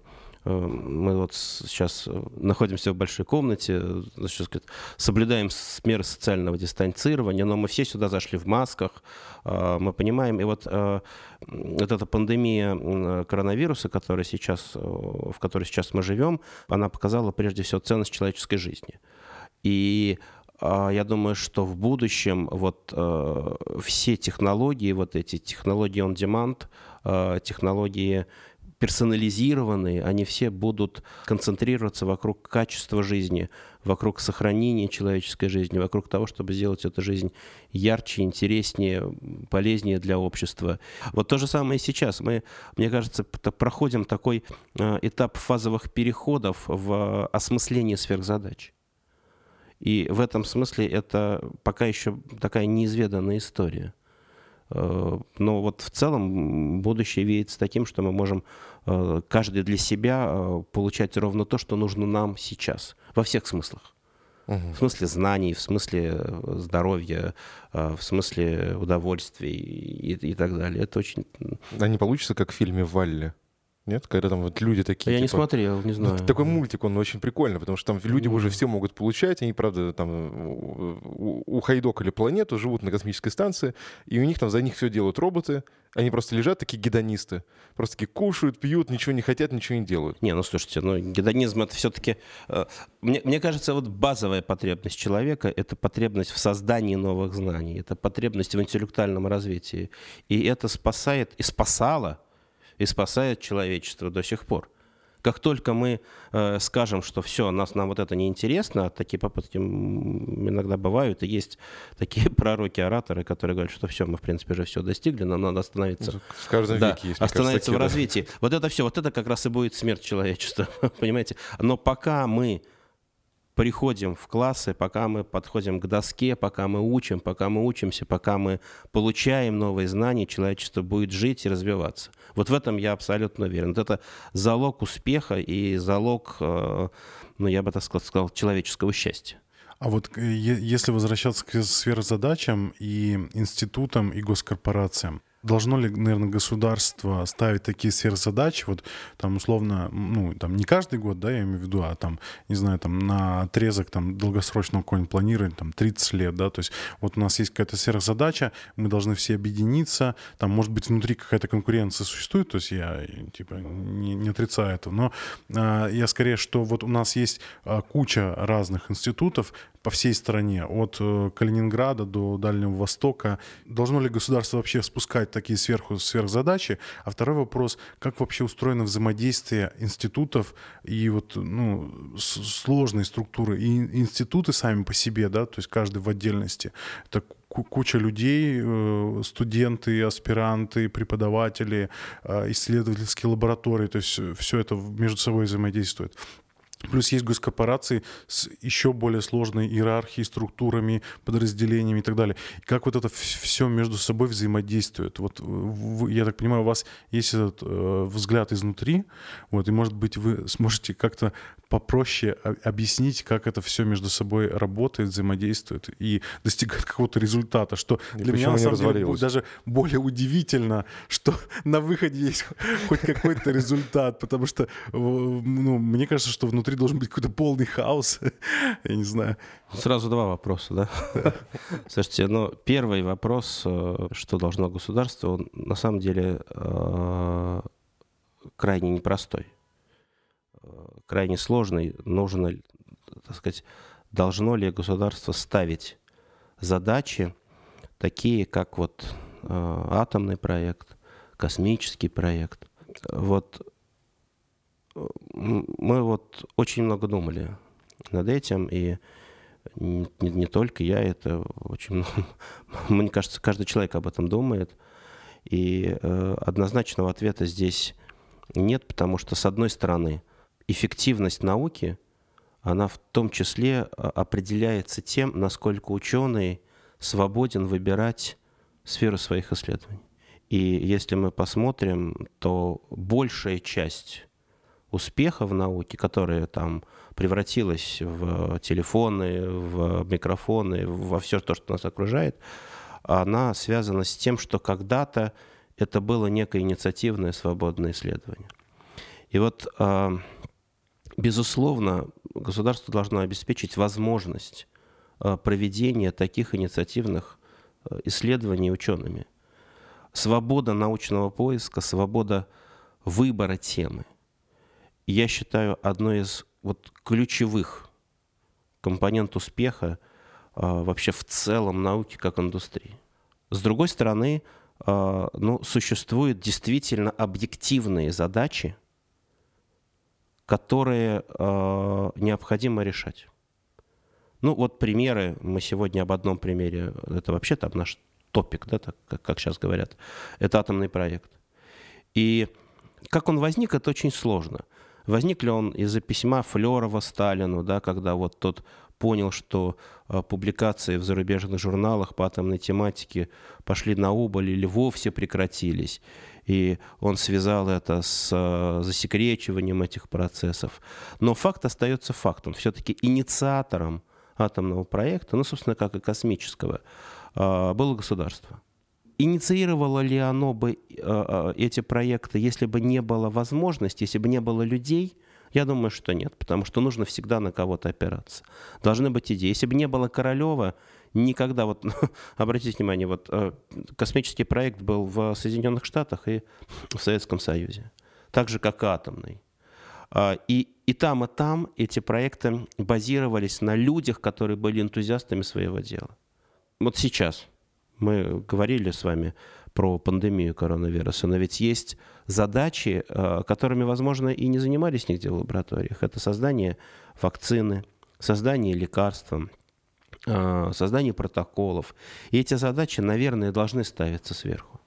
мы вот сейчас находимся в большой комнате, значит, соблюдаем меры социального дистанцирования, но мы все сюда зашли в масках, мы понимаем, и вот, вот эта пандемия коронавируса, которая сейчас, в которой сейчас мы живем, она показала прежде всего ценность человеческой жизни. И я думаю, что в будущем вот э, все технологии, вот эти технологии on demand, э, технологии персонализированные, они все будут концентрироваться вокруг качества жизни, вокруг сохранения человеческой жизни, вокруг того, чтобы сделать эту жизнь ярче, интереснее, полезнее для общества. Вот то же самое и сейчас. Мы, мне кажется, проходим такой э, этап фазовых переходов в осмысление сверхзадач. И в этом смысле это пока еще такая неизведанная история. Э, но вот в целом будущее видится таким, что мы можем э, каждый для себя э, получать ровно то, что нужно нам сейчас, во всех смыслах. Угу. В смысле знаний, в смысле здоровья, в смысле удовольствий и, и так далее. Это очень... А не получится, как в фильме «Валли»? Нет, когда там вот люди такие. Я типа, не смотрел, не знаю. Такой мультик, он очень прикольный, потому что там люди уже все могут получать, они, правда, там у Хайдокали планету, живут на космической станции, и у них там за них все делают роботы, они просто лежат такие гедонисты, просто такие кушают, пьют, ничего не хотят, ничего не делают. Не, ну слушайте, ну гедонизм это все-таки, э, мне, мне кажется, вот базовая потребность человека это потребность в создании новых знаний, это потребность в интеллектуальном развитии, и это спасает и спасало и спасает человечество до сих пор. Как только мы э, скажем, что все, нас, нам вот это неинтересно, а такие попытки иногда бывают, и есть такие <laughs> пророки-ораторы, которые говорят, что все, мы, в принципе, уже все достигли, нам надо остановиться. Ну, в каждом да, веке есть, остановиться кажется, в развитии. Вот это все, вот это как раз и будет смерть человечества, <laughs> понимаете? Но пока мы приходим в классы, пока мы подходим к доске, пока мы учим, пока мы учимся, пока мы получаем новые знания, человечество будет жить и развиваться. Вот в этом я абсолютно уверен. Вот это залог успеха и залог, э, ну, я бы так сказал, человеческого счастья. А вот э, если возвращаться к сверхзадачам и институтам, и госкорпорациям, должно ли, наверное, государство ставить такие сверхзадачи, вот там условно, ну, там не каждый год, да, я имею в виду, а там, не знаю, там на отрезок там долгосрочного какого-нибудь планирования, там 30 лет, да, то есть вот у нас есть какая-то сверхзадача, мы должны все объединиться, там, может быть, внутри какая-то конкуренция существует, то есть я, типа, не, не отрицаю это, но а, я скорее, что вот у нас есть а, куча разных институтов, по всей стране, от э, Калининграда до Дальнего Востока. Должно ли государство вообще спускать такие сверху сверхзадачи? А второй вопрос, как вообще устроено взаимодействие институтов и вот ну, сложной структуры и институты сами по себе, да, то есть каждый в отдельности. Это куча людей, э, студенты, аспиранты, преподаватели, э, исследовательские лаборатории, то есть все это между собой взаимодействует. Плюс есть госкорпорации с еще более сложной иерархией, структурами, подразделениями и так далее. И как вот это все между собой взаимодействует? Вот я так понимаю, у вас есть этот э, взгляд изнутри, вот, и может быть вы сможете как-то попроще объяснить, как это все между собой работает, взаимодействует и достигает какого-то результата, что и для меня на самом деле даже более удивительно, что <laughs> на выходе есть <laughs> хоть какой-то результат, потому что ну, мне кажется, что внутри должен быть какой-то полный хаос, <laughs> я не знаю. Сразу два вопроса, да? <laughs> Слушайте, ну, первый вопрос, э, что должно государство, он на самом деле э, крайне непростой крайне сложный. Нужно, так сказать, должно ли государство ставить задачи такие, как вот э, атомный проект, космический проект. Вот мы вот очень много думали над этим, и не, не только я, это очень много, <laughs> мне кажется, каждый человек об этом думает. И э, однозначного ответа здесь нет, потому что, с одной стороны, эффективность науки, она в том числе а, определяется тем, насколько ученый свободен выбирать сферу своих исследований. И если мы посмотрим, то большая часть успеха в науке, которая там превратилась в телефоны, в микрофоны, во все то, что нас окружает, она связана с тем, что когда-то это было некое инициативное свободное исследование. И вот а, безусловно, государство должно обеспечить возможность проведения таких инициативных исследований учеными. Свобода научного поиска, свобода выбора темы. Я считаю, одной из вот ключевых компонент успеха вообще в целом науки как индустрии. С другой стороны, а, ну, существуют действительно объективные задачи, которые э, необходимо решать. Ну, вот примеры, мы сегодня об одном примере, это вообще там наш топик, да, так, как, как сейчас говорят, это атомный проект. И как он возник, это очень сложно. Возник ли он из-за письма Флерова Сталину, да, когда вот тот понял, что а, публикации в зарубежных журналах по атомной тематике пошли на убыль или вовсе прекратились. И он связал это с а, засекречиванием этих процессов. Но факт остается фактом. Все-таки инициатором атомного проекта, ну, собственно, как и космического, а, было государство. Инициировало ли оно бы эти проекты, если бы не было возможности, если бы не было людей – я думаю, что нет, потому что нужно всегда на кого-то опираться. Должны быть идеи. Если бы не было Королева, никогда, вот <laughs> обратите внимание, вот э, космический проект был в Соединенных Штатах и в Советском Союзе, так же, как и атомный. А, и, и там, и там эти проекты базировались на людях, которые были энтузиастами своего дела. Вот сейчас мы говорили с вами про пандемию коронавируса, но ведь есть задачи, э, которыми, возможно, и не занимались нигде в лабораториях. Это создание вакцины, создание лекарства, э, создание протоколов. И эти задачи, наверное, должны ставиться сверху.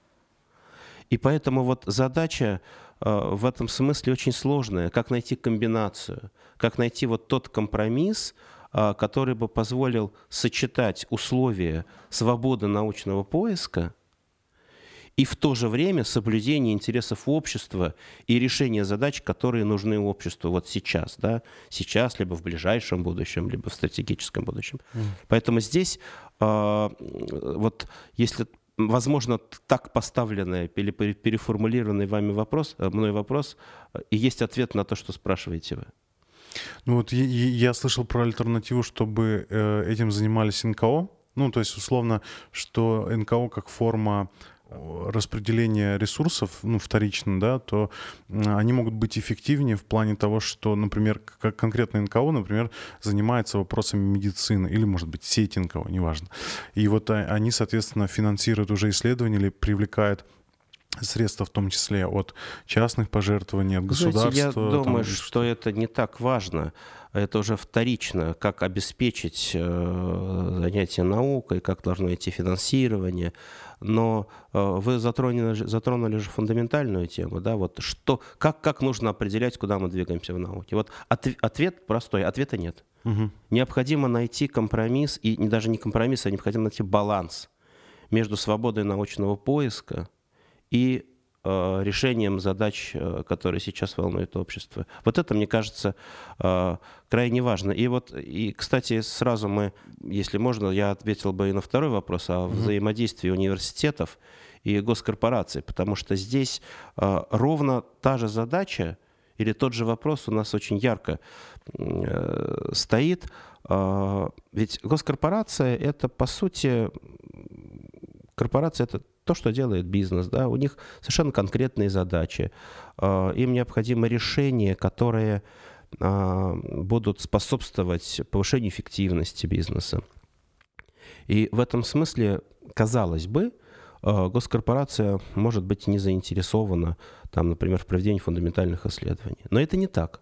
И поэтому вот задача э, в этом смысле очень сложная. Как найти комбинацию, как найти вот тот компромисс, который бы позволил сочетать условия свободы научного поиска – и в то же время соблюдение интересов общества и решение задач, которые нужны обществу вот сейчас, да, сейчас, либо в ближайшем будущем, либо в стратегическом будущем. Mm. Поэтому здесь э, вот если возможно, так поставленный или переформулированный вами вопрос, э, мной вопрос, и есть ответ на то, что спрашиваете вы. Ну вот я, слышал про альтернативу, чтобы э, этим занимались НКО. Ну, то есть, условно, что НКО как форма распределения ресурсов, ну, вторично, да, то они могут быть эффективнее в плане того, что, например, как конкретно НКО, например, занимается вопросами медицины, или, может быть, сеть НКО, неважно. И вот они, соответственно, финансируют уже исследования или привлекают средства, в том числе от частных пожертвований, от государства. Знаете, я там, думаю, что это не так важно это уже вторично, как обеспечить э, занятия наукой, как должно идти финансирование. Но э, вы затронули, затронули же фундаментальную тему, да, вот что, как, как нужно определять, куда мы двигаемся в науке. Вот от, ответ простой, ответа нет. Угу. Необходимо найти компромисс, и даже не компромисс, а необходимо найти баланс между свободой научного поиска и Э, решением задач, э, которые сейчас волнуют общество. Вот это, мне кажется, э, крайне важно. И вот, и, кстати, сразу мы, если можно, я ответил бы и на второй вопрос о взаимодействии университетов и госкорпораций, потому что здесь ровно та же задача или тот же вопрос у нас очень ярко стоит. Ведь госкорпорация — это, по сути, корпорация — это то, что делает бизнес, да, у них совершенно конкретные задачи. А, им необходимо решения, которые а, будут способствовать повышению эффективности бизнеса. И в этом смысле, казалось бы, а, госкорпорация может быть не заинтересована, там, например, в проведении фундаментальных исследований. Но это не так.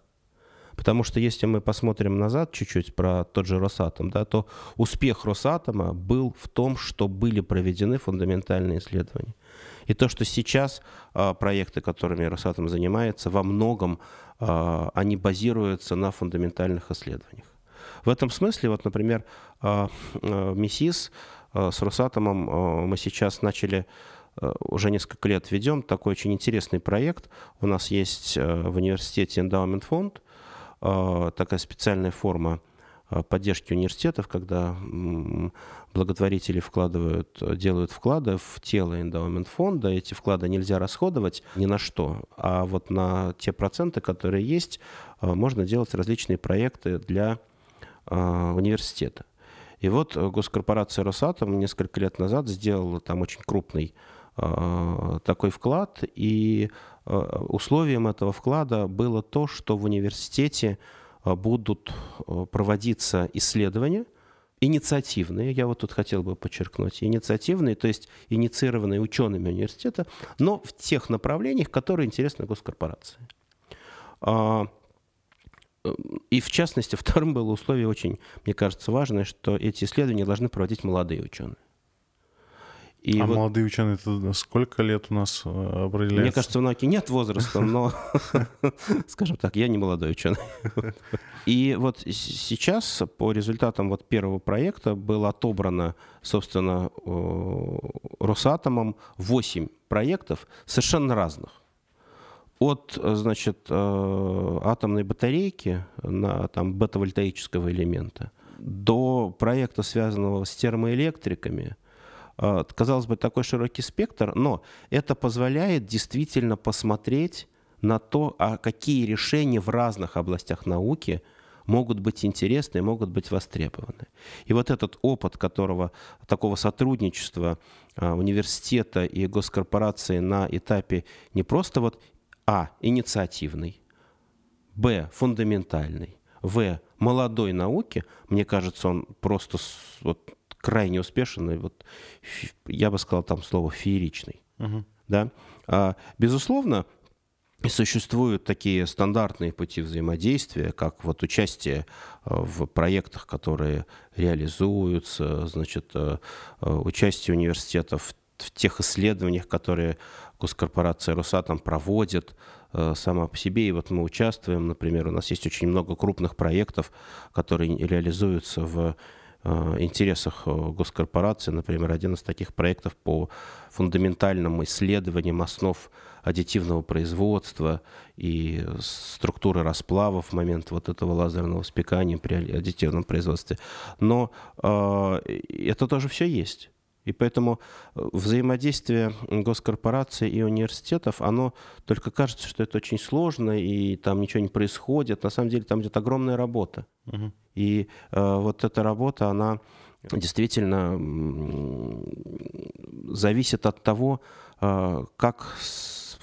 Потому что если мы посмотрим назад чуть-чуть про тот же Росатом, да, то успех Росатома был в том, что были проведены фундаментальные исследования. И то, что сейчас а, проекты, которыми Росатом занимается, во многом а, они базируются на фундаментальных исследованиях. В этом смысле, вот, например, а, а, МИСИС а, с Росатомом а, мы сейчас начали а, уже несколько лет ведем такой очень интересный проект. У нас есть а, в университете эндаумент фонд, такая специальная форма поддержки университетов, когда благотворители вкладывают, делают вклады в тело эндаумент фонда. Эти вклады нельзя расходовать ни на что, а вот на те проценты, которые есть, можно делать различные проекты для университета. И вот госкорпорация «Росатом» несколько лет назад сделала там очень крупный такой вклад, и условием этого вклада было то, что в университете Э, будут э, проводиться исследования, инициативные, я вот тут хотел бы подчеркнуть, инициативные, то есть инициированные учеными университета, но в тех направлениях, которые интересны госкорпорации. А, э, и в частности, <laughs> вторым было условие очень, мне кажется, важное, что эти исследования должны проводить молодые ученые. И а вот, молодые ученые, это сколько лет у нас э, определяется? Мне кажется, в науке нет возраста, но, <laughs> скажем так, я не молодой ученый. И вот сейчас по результатам вот первого проекта было отобрано, собственно, Росатомом 8 проектов совершенно разных. От, значит, э, атомной батарейки на там бета-вольтаического элемента до проекта, связанного с термоэлектриками – казалось бы, такой широкий спектр, но это позволяет действительно посмотреть на то, а какие решения в разных областях науки могут быть интересны и могут быть востребованы. И вот этот опыт, которого такого сотрудничества а, университета и госкорпорации на этапе не просто вот а инициативный, б фундаментальный, в молодой науки, мне кажется, он просто вот крайне успешен, и вот я бы сказал там слово фееричный. Угу. Да? А, безусловно, существуют такие стандартные пути взаимодействия, как вот участие а, в проектах, которые реализуются, значит, а, участие университетов в тех исследованиях, которые госкорпорация Росатом проводит сама по себе. И вот мы участвуем, например, у нас есть очень много крупных проектов, которые реализуются в Э, интересах э, госкорпорации. Например, один из таких проектов по фундаментальным исследованиям основ аддитивного производства и структуры расплавов в момент вот этого лазерного спекания при аддитивном производстве. Но э, это тоже все есть. И поэтому э, взаимодействие госкорпораций и университетов, оно только кажется, что это очень сложно, и там ничего не происходит. На самом деле там идет огромная работа. Угу. И э, вот эта работа, она действительно зависит от того, э, как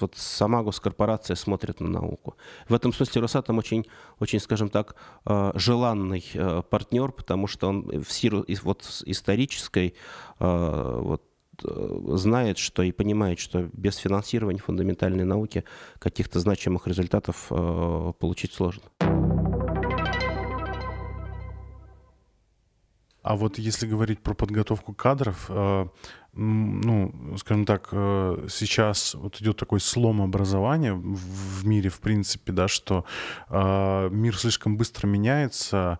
вот сама госкорпорация смотрит на науку. В этом смысле Росатом очень, очень скажем так, э, желанный э, партнер, потому что он в силу вот исторической э, вот, знает, что и понимает, что без финансирования фундаментальной науки каких-то значимых результатов получить сложно. А вот если говорить про подготовку кадров, э, ну, скажем так, э, сейчас вот идет такой слом образования в мире, в принципе, да, что э, мир слишком быстро меняется,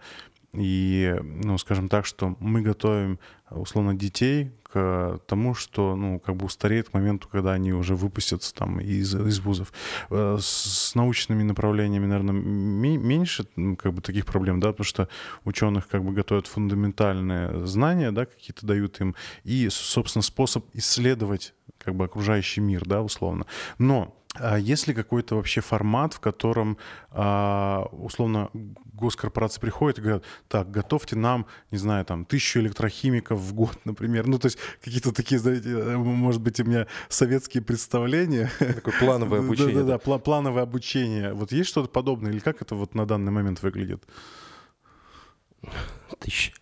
и, ну, скажем так, что мы готовим, условно, детей к тому, что, ну, как бы устареет к моменту, когда они уже выпустятся там из, из вузов. Э, с научными направлениями, наверное, меньше как бы таких проблем, да, потому что ученых как бы готовят фундаментальные знания, да, какие-то дают им, и, собственно, способ исследовать как бы окружающий мир, да, условно. Но а есть ли какой-то вообще формат, в котором, а, условно, госкорпорации приходят и говорят, так, готовьте нам, не знаю, там, тысячу электрохимиков в год, <laughs> например. Ну, то есть какие-то такие, знаете, э, может быть, у меня советские представления. Такое плановое <laughs> обучение. Да-да-да, плановое обучение. Вот есть что-то подобное или как это вот на данный момент выглядит? Тысяча.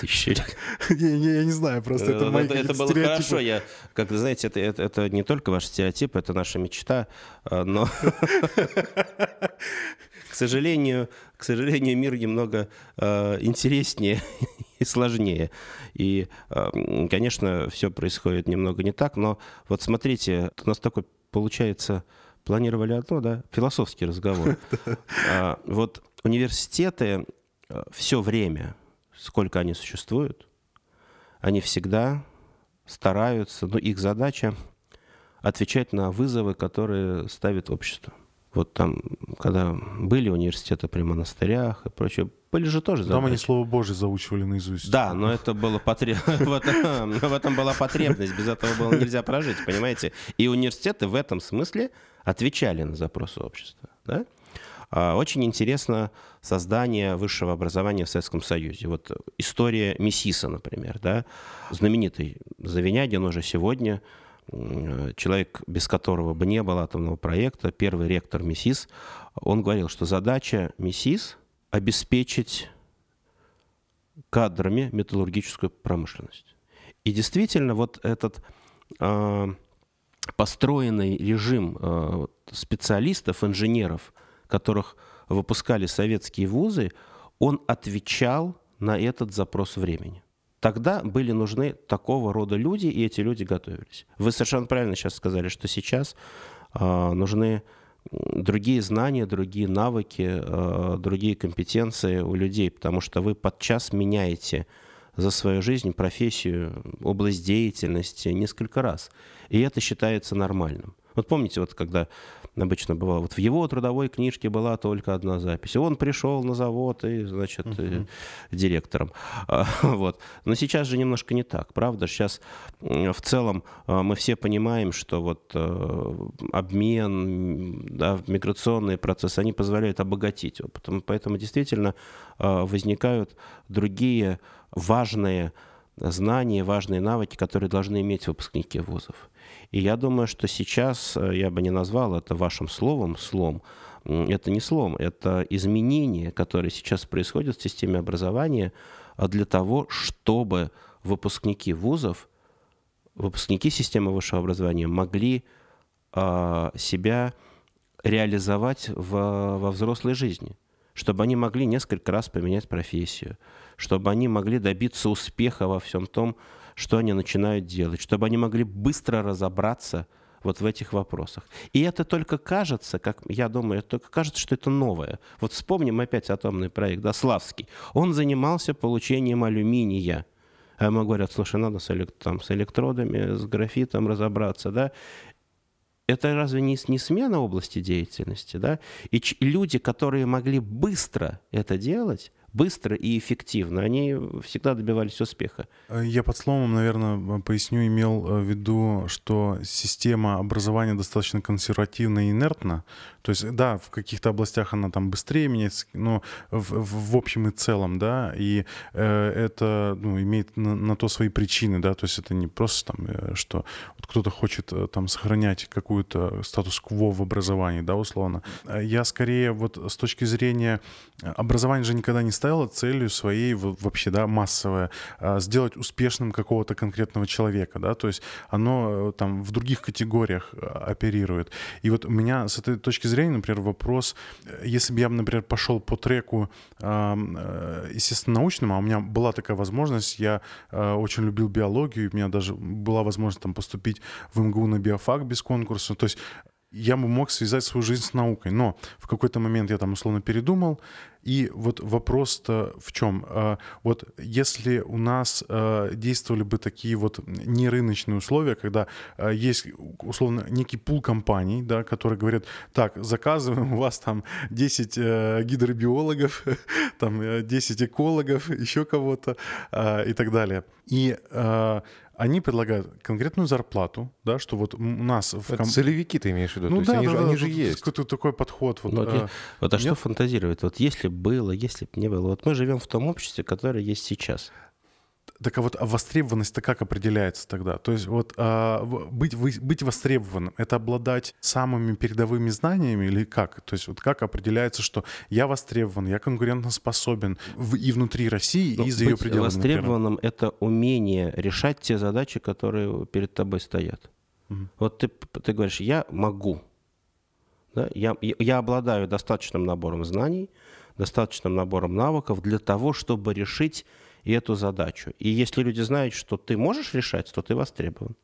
Тысяча. <laughs> я, я, не знаю, просто это, мои Это, было хорошо. Я, как вы знаете, это, не только ваш стереотип, это наша мечта, а, но, <laughs> к сожалению, к сожалению, мир немного а, интереснее <laughs> и сложнее. И, а, конечно, все происходит немного не так, но вот смотрите, у нас такой получается планировали одно, да, философский разговор. Вот университеты все время, сколько они существуют, они всегда стараются, но их задача отвечать на вызовы, которые ставит общество. вот там, когда были университеты при монастырях и прочее, были же тоже Там задачи. они Слово Божье заучивали наизусть. Да, но это было потреб... <laughs> в этом была потребность, без этого было нельзя прожить, понимаете? И университеты в этом смысле отвечали на запросы общества. Да? А, Очень интересно создание высшего образования в Советском Союзе. Вот история Мессиса, например, да? знаменитый Завинягин уже сегодня, человек, без которого бы не было атомного проекта, первый ректор МИСИС, он говорил, что задача МИСИС – обеспечить кадрами металлургическую промышленность. И действительно, вот этот э, построенный режим вот специалистов, инженеров, которых выпускали советские вузы, он отвечал на этот запрос времени. Тогда были нужны такого рода люди, и эти люди готовились. Вы совершенно правильно сейчас сказали, что сейчас э, нужны другие знания, другие навыки, э, другие компетенции у людей, потому что вы подчас меняете за свою жизнь профессию, область деятельности несколько раз. И это считается нормальным. Вот помните, вот когда обычно бывало, вот в его трудовой книжке была только одна запись. Он пришел на завод и, значит, э, директором. <laughs> А, Вот. Но сейчас же немножко не так, правда? Сейчас в целом а, мы все понимаем, что вот э, обмен, да, миграционные процессы, они позволяют обогатить. М, Поэтому действительно а, возникают другие важные знания, важные навыки, которые должны иметь выпускники вузов. И я думаю, что сейчас э, я бы не назвал это вашим словом слом. Это не слом, это изменения, которые сейчас происходят в системе образования а для того, чтобы выпускники вузов, выпускники системы высшего образования могли а, себя реализовать в- во взрослой жизни, чтобы они могли несколько раз поменять профессию, чтобы они могли добиться успеха во всем том, что они начинают делать, чтобы они могли быстро разобраться вот в этих вопросах. И это только кажется, как я думаю, это только кажется, что это новое. Вот вспомним опять атомный проект, да, Славский. Он занимался получением алюминия. А ему говорят, слушай, надо с, элек- там, с электродами, с графитом разобраться, да. Это разве не, не смена области деятельности, да? И люди, которые могли быстро это делать, быстро и эффективно, они всегда добивались успеха. Э, Я под словом, наверное, поясню, имел э, в виду, что система образования достаточно консервативна и инертна. То есть, да, в каких-то областях она там быстрее меняется, но в, в- в общем и целом, да, и э, это ну, имеет на, на то свои причины, да, то есть это не просто там, э, что вот кто-то хочет там сохранять какую-то статус-кво в образовании, да, условно. Я скорее вот с точки зрения образования же никогда не ставила целью своей во- вообще, да, массовое, а, сделать успешным какого-то конкретного человека, да, то есть оно э, там в других категориях э, оперирует. И вот у меня с этой точки зрения, например, вопрос, э, если бы я, например, пошел по треку, естественно, научному, а у меня была такая возможность, я очень любил биологию, у меня даже была возможность там поступить в МГУ на биофак без конкурса, то есть я бы мог связать свою жизнь с наукой, но в какой-то момент я там условно передумал, и вот вопрос-то в чем? А, Вот если у нас а, действовали бы такие вот нерыночные условия, когда а, есть условно некий пул компаний, да, которые говорят, так, заказываем у вас там 10 э, гидробиологов, <laughs> там э, 10 экологов, <laughs> еще кого-то и так далее. И они предлагают конкретную зарплату, да, что вот у нас в Это ком- целевики ты имеешь в виду? ну То есть да, они, да, же, да, они же есть. Какой-то такой подход. Вот, Ну, а, вот, вот а что нет? фантазировать? Вот если было, если бы не было. Вот мы живем в том обществе, которое есть сейчас. Так а вот а востребованность-то как определяется тогда? То есть вот а, быть, вы- быть востребованным — это обладать самыми передовыми знаниями или как? То есть вот как определяется, что я востребован, я конкурентоспособен в- и внутри России, Ну, и за ее пределами, например? востребованным — это умение решать те задачи, которые перед тобой стоят. Мгм. Вот ты, ты говоришь, я могу. Да? Я- я обладаю достаточным набором знаний, достаточным набором навыков для того, чтобы решить эту задачу. И если люди знают, что ты можешь решать, то ты востребован.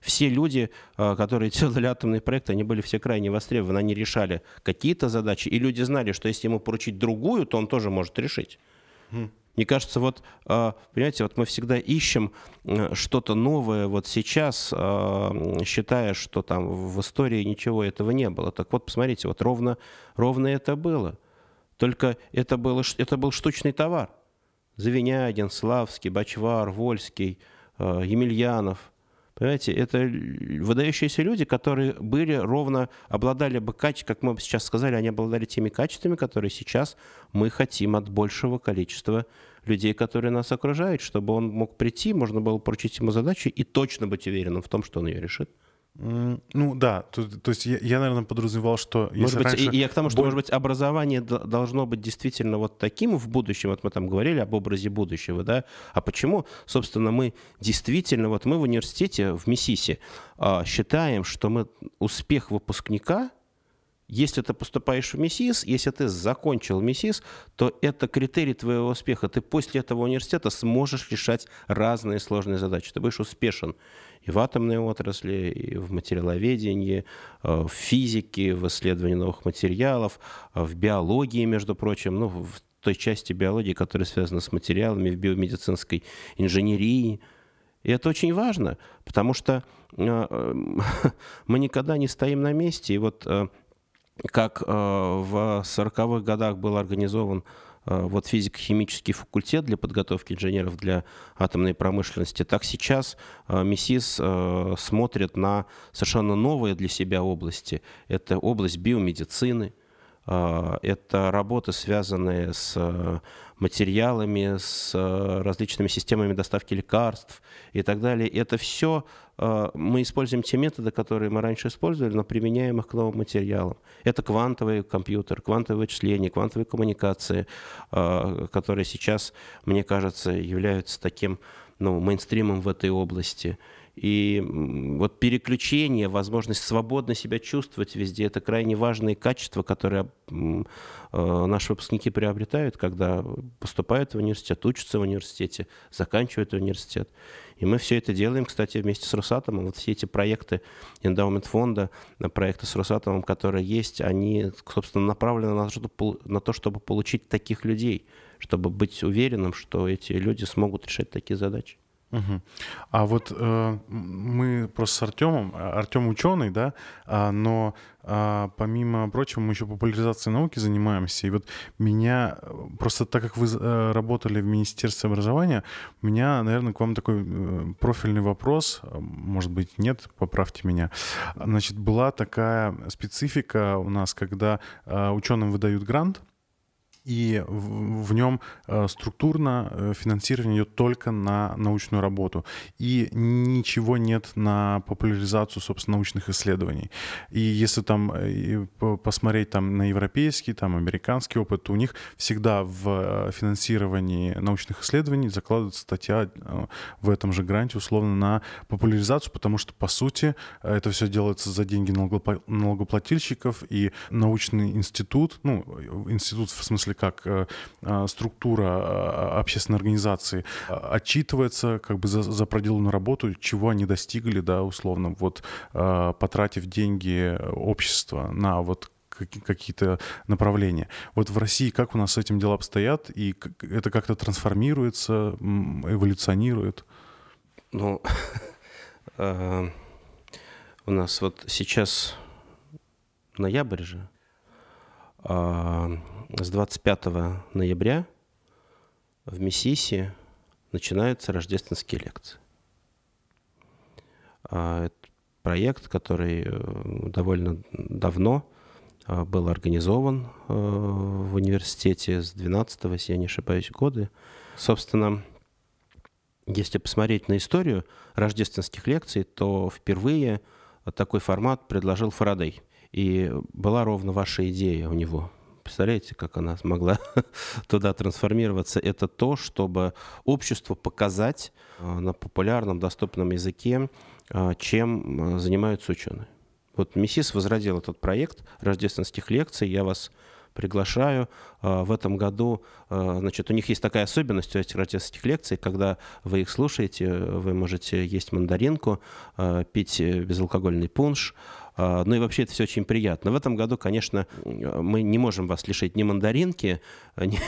Все люди, а, которые <laughs> делали атомный проект, они были все крайне востребованы. Они решали какие-то задачи, и люди знали, что если ему поручить другую, то он тоже может решить. Мне кажется, вот, а, понимаете, вот мы всегда ищем э, что-то новое вот сейчас, считая, что там в истории ничего этого не было. Так вот, посмотрите, вот ровно, ровно это было. Только это, было, это был штучный товар. Завинягин, Славский, Бачвар, Вольский, э, Емельянов – Понимаете, это выдающиеся люди, которые были ровно, обладали бы качествами, как мы сейчас сказали, они обладали теми качествами, которые сейчас мы хотим от большего количества людей, которые нас окружают, чтобы он мог прийти, можно было поручить ему задачу и точно быть уверенным в том, что он ее решит. Ну да, то, то есть я, я, наверное, подразумевал, что... Может быть, раньше... и, я к тому, что, может быть, образование должно быть действительно вот таким в будущем, вот мы там говорили об образе будущего, да, а почему, собственно, мы действительно, вот мы в университете в Миссиси а, считаем, что мы успех выпускника если ты поступаешь в МИСИС, если ты закончил МИСИС, то это критерий твоего успеха. Ты после этого университета сможешь решать разные сложные задачи. Ты будешь успешен и в атомной отрасли, и в материаловедении, э, в физике, в исследовании новых материалов, э, в биологии, между прочим, ну, в той части биологии, которая связана с материалами, в биомедицинской инженерии. И это очень важно, потому что э, <laughs> мы никогда не стоим на месте. И вот как в 40-х годах был организован Э, вот физико-химический факультет для подготовки инженеров для атомной промышленности, так сейчас э, МИСИС э, смотрит на совершенно новые для себя области. Это область биомедицины, это работы, связанные с материалами, с различными системами доставки лекарств и так далее. Это все Э, мы используем те методы, которые мы раньше использовали, но применяем их к новым материалам. Это квантовый компьютер, квантовые вычисления, квантовые коммуникации, э, которые сейчас, мне кажется, являются таким ну, мейнстримом в этой области. И вот переключение, возможность свободно себя чувствовать везде, это крайне важные качества, которые э, наши выпускники приобретают, когда поступают в университет, учатся в университете, заканчивают университет. И мы все это делаем, кстати, вместе с Росатомом. Вот все эти проекты эндаумент фонда, проекты с Росатомом, которые есть, они, собственно, направлены на, на то, чтобы получить таких людей, чтобы быть уверенным, что эти люди смогут решать такие задачи. Угу. А вот э, мы просто с Артемом, Артем ученый, да, а, но а, помимо прочего мы еще популяризацией науки занимаемся. И вот меня, просто так как вы э, работали в Министерстве образования, у меня, наверное, к вам такой э, профильный вопрос, может быть, нет, поправьте меня. Значит, была такая специфика у нас, когда э, ученым выдают грант, и в, нем э, структурно э, финансирование идет только на научную работу, и ничего нет на популяризацию, собственно, научных исследований. И если там э, посмотреть там на европейский, там американский опыт, то у них всегда в финансировании научных исследований закладывается статья в этом же гранте условно на популяризацию, потому что, по сути, это все делается за деньги налогоплательщиков, и научный институт, ну, институт в смысле как э, э, структура э, общественной организации отчитывается как бы за, за проделанную работу, чего они достигли, да, условно, вот потратив деньги общества на вот какие-то направления. Вот в России как у нас с этим дела обстоят, и это как-то трансформируется, эволюционирует? Ну, <laughs> у нас вот сейчас ноябрь же, а, с 25 ноября в Миссиси начинаются рождественские лекции. А, это проект, который э, довольно давно а, был организован э, в университете с 12 если я не ошибаюсь, года. Собственно, если посмотреть на историю рождественских лекций, то впервые такой формат предложил Фарадей. И была ровно ваша идея у него. Представляете, как она смогла <laughs> туда трансформироваться? Это то, чтобы обществу показать э, на популярном, доступном языке, э, чем э, занимаются ученые. Вот МИСИС возродил этот проект рождественских лекций. Я вас приглашаю. В этом году, значит, у них есть такая особенность у этих рождественских лекций, когда вы их слушаете, вы можете есть мандаринку, пить безалкогольный пунш, ну и вообще это все очень приятно. В этом году, конечно, мы не можем вас лишить ни мандаринки, ни,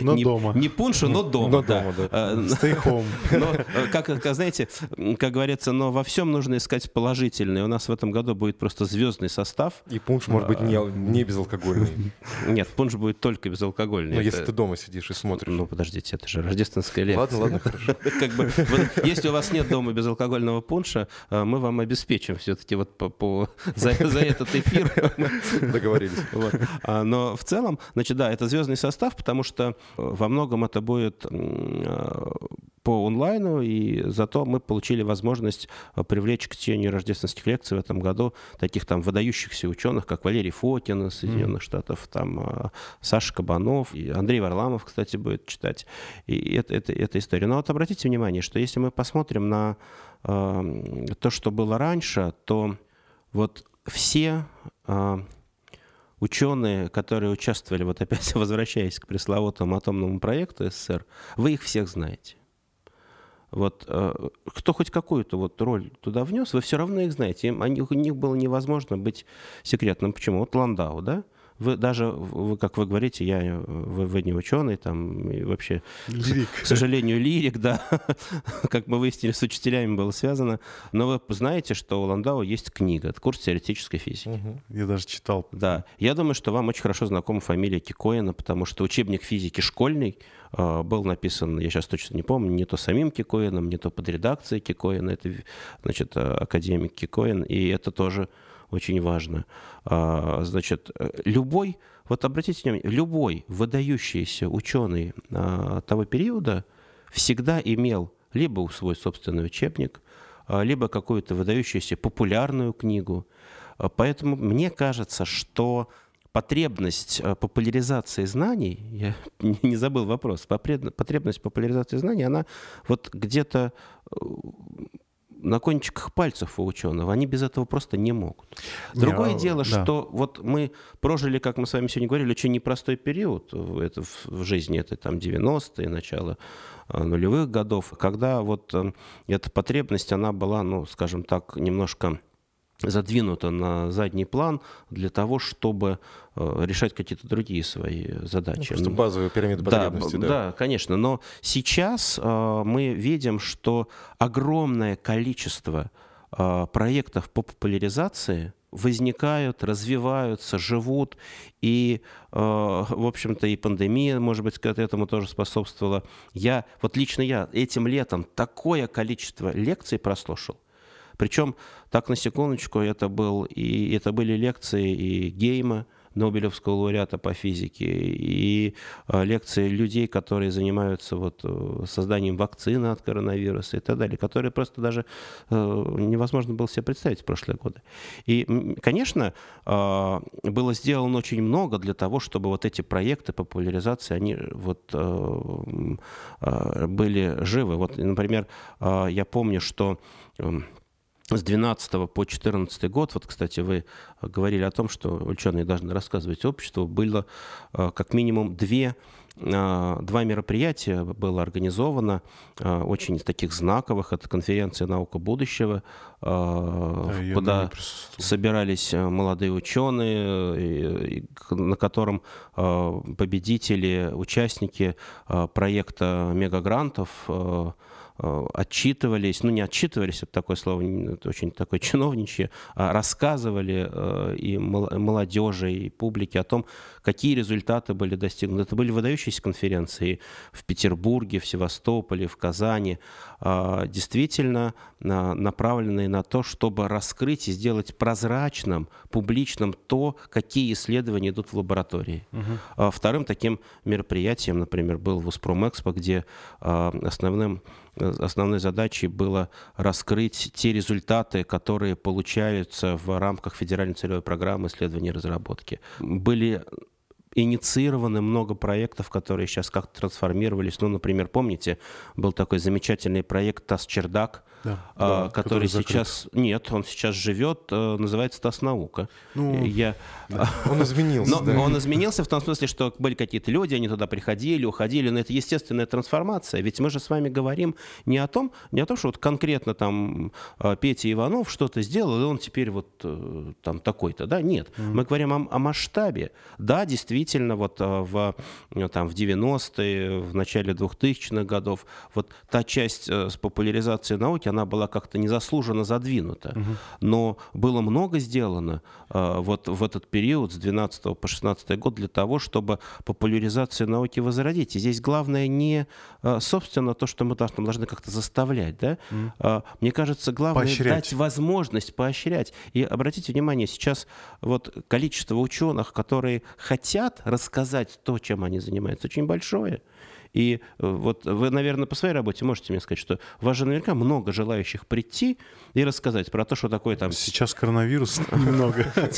но <laughs> ни, дома. ни пунша, но дома. Но да. дома, да. А, Stay <laughs> home. Но, как, как, знаете, как говорится, но во всем нужно искать положительное. У нас в этом году будет просто звездный состав. И пунш может быть не, не безалкогольный. <laughs> Нет, пунш будет только безалкогольный. Но Это- если ты дома сидишь и смотришь. Ну, подождите, это же рождественская лекция. Ладно, ладно, хорошо. Как бы, вот, если у вас нет дома безалкогольного пунша, э, мы вам обеспечим все-таки вот по, по- за, за этот эфир. <laughs> Договорились. Вот. А, Но в целом, значит, да, это звездный состав, потому что э, во многом это будет э, по онлайну, и зато мы получили возможность э, привлечь к чтению рождественских лекций в этом году таких там выдающихся ученых, как Валерий Фокин из Соединенных Штатов, там Саша Кабанов, и Андрей Варламов, кстати, будет читать. И это, это, это история. Но вот обратите внимание, что если мы посмотрим на э, то, что было раньше, то вот все э, ученые, которые участвовали, вот опять <laughs> возвращаясь к пресловутому атомному проекту СССР, вы их всех знаете. Вот э, кто хоть какую-то вот роль туда внес, вы все равно их знаете. Им, они- у них было невозможно быть секретным. Почему? Вот Ландау, да? Вы даже, вы, как вы говорите, я, э, вы, вы не ученый, там, и вообще, Лирик. к сожалению, лирик, да, <laughs> как мы выяснили, с учителями было связано. Но вы знаете, что у Ландау есть книга, это курс теоретической физики. Мгм. Я даже читал. Да, я думаю, что вам очень хорошо знакома фамилия Кикоина, потому что учебник физики школьный э, был написан, я сейчас точно не помню, не то самим Кикоином, не то под редакцией Кикоина, это, значит, э, академик Кикоин, и это тоже очень важно. А, Значит, э, любой, вот обратите внимание, любой выдающийся ученый а, того периода всегда имел либо свой собственный учебник, а, либо какую-то выдающуюся популярную книгу. Поэтому мне кажется, что потребность э, популяризации знаний, я <laughs> не забыл вопрос, потребность популяризации знаний, она вот где-то э, на кончиках пальцев у ученого, они без этого просто не могут. Другое Не, а, дело, да. что вот мы прожили, как мы с вами сегодня говорили, очень непростой период в- это в, в жизни, это там 90-е, начало э, нулевых годов, когда вот э, эта потребность, она была, ну, скажем так, немножко задвинута на задний план для того, чтобы э, решать какие-то другие свои задачи. Ну, базовая пирамида да, потребностей, б- да. да, конечно. Но сейчас э, мы видим, что огромное количество э, проектов по популяризации возникают, развиваются, живут. И, э, в общем-то, и пандемия, может быть, к этому тоже способствовала. Я, вот лично я этим летом такое количество лекций прослушал. Причем, так на секундочку, это, был и, это были лекции и Гейма, Нобелевского лауреата по физике, и э, лекции людей, которые занимаются вот, э, созданием вакцины от коронавируса и так далее, которые просто даже э, невозможно было себе представить в прошлые годы. И, конечно, было сделано очень много для того, чтобы вот эти проекты популяризации, они вот были живы. Вот, например, я помню, что эм, с 12 по 14 год, вот, кстати, вы говорили о том, что ученые должны рассказывать обществу, было э, как минимум две э, Два мероприятия было организовано, э, очень таких знаковых. Это конференция «Наука будущего», Да, куда собирались молодые ученые, на котором победители, участники проекта мегагрантов отчитывались, ну не отчитывались, это такое слово, это очень такое <laughs> чиновничье, а рассказывали э, и мол- молодежи, и публике о том, какие результаты были достигнуты. Это были выдающиеся конференции в Петербурге, в Севастополе, в Казани, а, действительно на- направленные на то, чтобы раскрыть и сделать прозрачным, публичным то, какие исследования идут в лаборатории. А Вторым таким мероприятием, например, был Воспромэкспо, где а, основным, э, основной задачей было раскрыть те результаты, которые получаются в рамках федеральной целевой программы исследований и разработки. Были инициированы много проектов, которые сейчас как-то трансформировались. Ну, например, помните, был такой замечательный проект «Тас-Чердак», да, а, да, который, который сейчас... Нет, он сейчас живет, э, называется «Тас-наука». Ну, Я... да. Он изменился, но, да. Он изменился в том смысле, что были какие-то люди, они туда приходили, уходили, но это естественная трансформация. Ведь мы же с вами говорим не о том, не о том, что вот конкретно там э, Петя Иванов что-то сделал, и он теперь вот э, там такой-то, да? Нет. Mm-hmm. Мы говорим о, о масштабе. Да, действительно, вот в, там, в 90-е, в начале 2000-х годов, вот та часть с популяризацией науки, она была как-то незаслуженно задвинута. Угу. Но было много сделано э, вот в этот период с 12 по 16 год для того, чтобы популяризацию науки возродить. И здесь главное не, э, собственно, то, что мы должны, должны как-то заставлять. Да? Угу. Э, мне кажется, главное поощрять. дать возможность поощрять. И обратите внимание, сейчас вот количество ученых, которые хотят рассказать то, чем они занимаются, очень большое. И э, вот вы, наверное, по своей работе можете мне сказать, что у вас же наверняка много желающих прийти и рассказать про то, что такое там... Сейчас коронавирус <laughs> немного. А,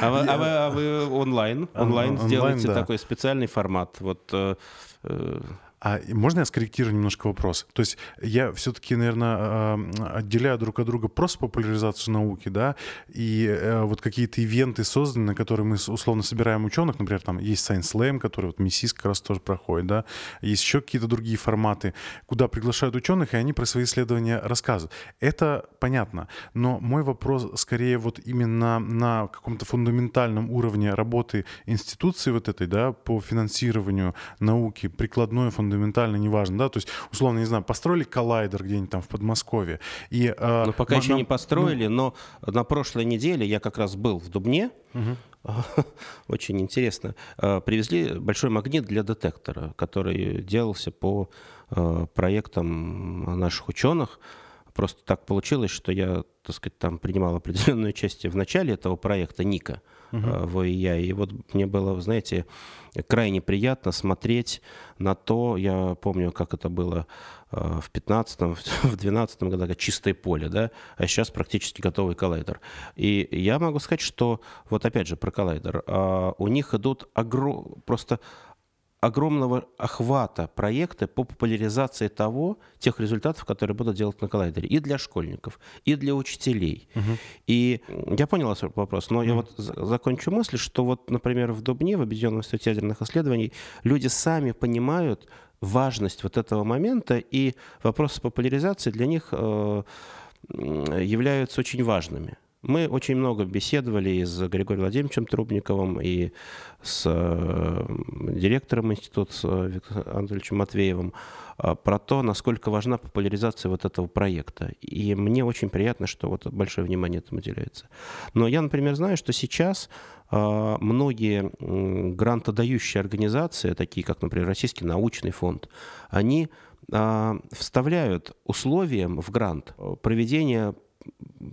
а, а вы онлайн? Онлайн сделаете такой специальный формат. Вот э, э, а можно я скорректирую немножко вопрос? То есть я все-таки, наверное, отделяю друг от друга просто популяризацию науки, да, и э, вот какие-то ивенты созданы, на которые мы условно собираем ученых, например, там есть Science Slam, который вот МИСИС как раз тоже проходит, да, есть еще какие-то другие форматы, куда приглашают ученых, и они про свои исследования рассказывают. Это понятно, но мой вопрос скорее вот именно на каком-то фундаментальном уровне работы институции вот этой, да, по финансированию науки, прикладной фундаментальной фундаментально неважно, да, то есть, условно, не знаю, построили коллайдер где-нибудь там в Подмосковье. И, э, ну, пока еще не построили, ну... но на прошлой неделе я как раз был в Дубне, угу. <laughs> Очень интересно. Э, привезли большой магнит для детектора, который делался по э, проектам наших ученых. Просто так получилось, что я, так сказать, там принимал определенное участие в начале этого проекта Ника uh-huh. в ИЯ. И вот мне было, знаете, крайне приятно смотреть на то, я помню, как это было э, в 15-м, в <laughs> 12-м году, чистое поле, да, а сейчас практически готовый коллайдер. И я могу сказать, что, вот опять же про коллайдер, а, у них идут огром... просто огромного охвата проекта по популяризации того, тех результатов, которые будут делать на коллайдере. И для школьников, и для учителей. Угу. И я понял ваш вопрос, но угу. я вот закончу мысль, что вот, например, в Дубне, в Объединенном институте ядерных исследований, люди сами понимают важность вот этого момента, и вопросы популяризации для них э, являются очень важными. Мы очень много беседовали и с Григорием Владимировичем Трубниковым, и с э, директором института э, Виктором Анатольевичем Матвеевым э, про то, насколько важна популяризация вот этого проекта. И мне очень приятно, что вот большое внимание этому уделяется. Но я, например, знаю, что сейчас многие грантодающие организации, такие как, например, Российский научный фонд, они вставляют условием в грант проведение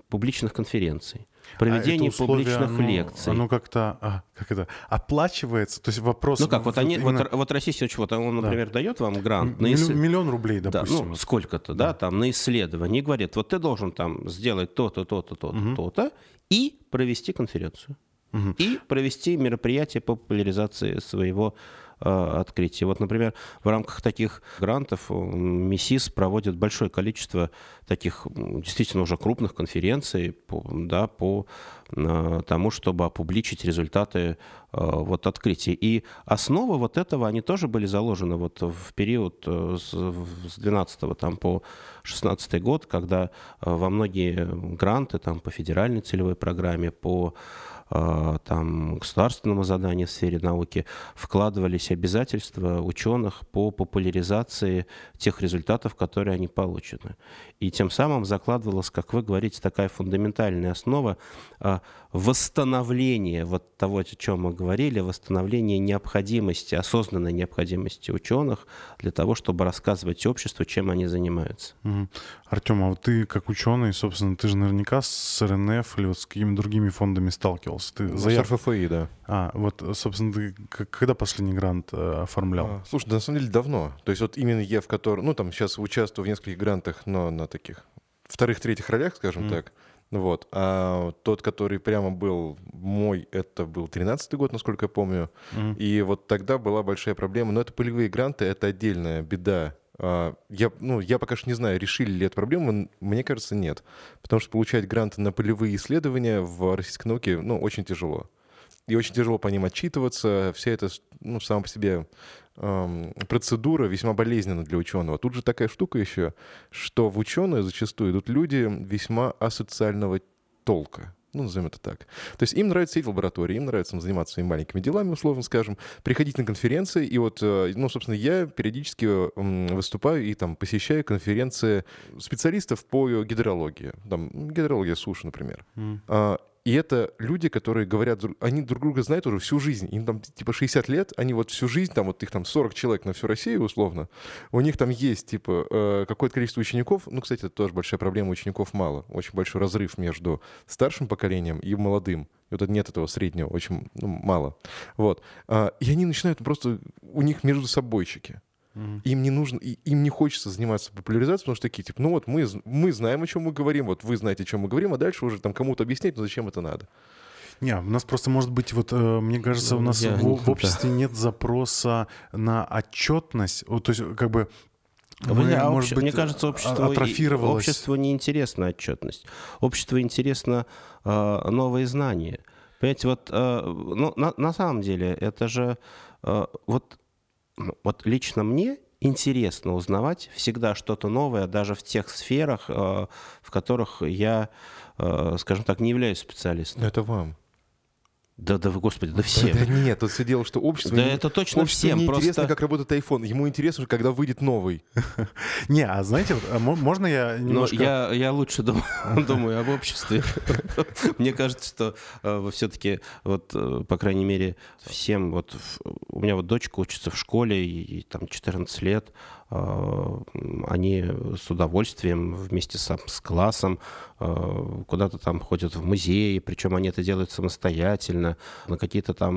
публичных конференций, проведение а условие, публичных оно, лекций. Оно как-то а, как это, оплачивается? То есть вопрос... Ну как, вот, они, именно... вот, вот Российский вот он, например, да. дает вам грант... на ис... Миллион рублей, допустим. Да, ну, сколько-то, да. да, там, на исследование. И говорит, вот ты должен там сделать то-то, то-то, то-то, угу. то-то, и провести конференцию. Угу. И провести мероприятие по популяризации своего открытий. Вот, например, в рамках таких грантов МИСИС проводит большое количество таких действительно уже крупных конференций по, да, по э, тому, чтобы опубличить результаты э, вот открытий. И основы вот этого, они тоже были заложены вот в период с, с 12 там, по 16 год, когда во многие гранты там, по федеральной целевой программе, по Э, там, государственному заданию в сфере науки вкладывались обязательства ученых по популяризации тех результатов, которые они получены. И тем самым закладывалась, как вы говорите, такая фундаментальная основа э, восстановления вот того, о чем мы говорили, восстановления необходимости, осознанной необходимости ученых для того, чтобы рассказывать обществу, чем они занимаются. Угу. Артем, а вот ты как ученый, собственно, ты же наверняка с РНФ или вот с какими-то другими фондами сталкивался заявлялся? Ты заяв... С РФФИ, да. А, вот, собственно, ты когда последний грант э, оформлял? А, слушай, да, на самом деле давно. То есть вот именно я в котором, ну там сейчас участвую в нескольких грантах, но на таких вторых-третьих ролях, скажем mm. так. Вот. А тот, который прямо был мой, это был 13-й год, насколько я помню. Мгм. И вот тогда была большая проблема. Но это полевые гранты, это отдельная беда. А, Я, ну, я пока что не знаю, решили ли эту проблему. Мне кажется, нет. Потому что получать гранты на полевые исследования в российской науке ну, очень тяжело. И очень тяжело по ним отчитываться. Вся эта ну, сама по себе эм, процедура весьма болезненна для ученого. Тут же такая штука еще, что в ученые зачастую идут люди весьма асоциального толка. Ну, назовем это так. То есть им нравится сидеть в лаборатории, им нравится заниматься своими маленькими делами, условно скажем, приходить на конференции. И вот, э, ну, собственно, я периодически выступаю и там посещаю конференции специалистов по гидрологии. Там, гидрология суши, например. М. И это люди, которые говорят, они друг друга знают уже всю жизнь. Им там типа 60 лет, они вот всю жизнь, там вот их там 40 человек на всю Россию условно, у них там есть типа э, какое-то количество учеников. Ну, кстати, это тоже большая проблема, учеников мало. Очень большой разрыв между старшим поколением и молодым. И вот нет этого среднего, очень ну, мало. Вот. А, И они начинают просто, у них между собойчики. Им не нужно, им не хочется заниматься популяризацией, потому что такие, типа, ну вот мы, мы знаем, о чем мы говорим, вот вы знаете, о чем мы говорим, а дальше уже там кому-то объяснять, ну зачем это надо. Не, у нас просто может быть, вот э, мне кажется, у Ну, нас в, в обществе нет запроса на отчетность. Вот, то есть, как бы. Вы- мы, а может обще- быть, мне кажется, а- обществу, и- атрофировалось. обществу не интересна отчетность. Обществу интересно э, новые знания. Понимаете, вот э, ну, на, на самом деле это же э, вот, вот лично мне интересно узнавать всегда что-то новое, даже в тех сферах, э, в которых я, э, скажем так, не являюсь специалистом. Ну это вам. Да, да, вы, господи, да всем. Да, нет, тут все дело, что общество... Да не- это точно обществу всем, не интересно, просто- как работает iPhone. Ему интересно, когда выйдет новый. <laughs> Не, а знаете, вот, а мо- можно я Но немножко... я, я лучше <laughs> думаю, об обществе. <laughs> Мне кажется, что все-таки, вот, э, по крайней мере, всем, вот у меня вот дочка учится в школе, и, там 14 лет, э, они с удовольствием вместе с, с классом э, куда-то там ходят в музеи, причем они это делают самостоятельно, на какие-то там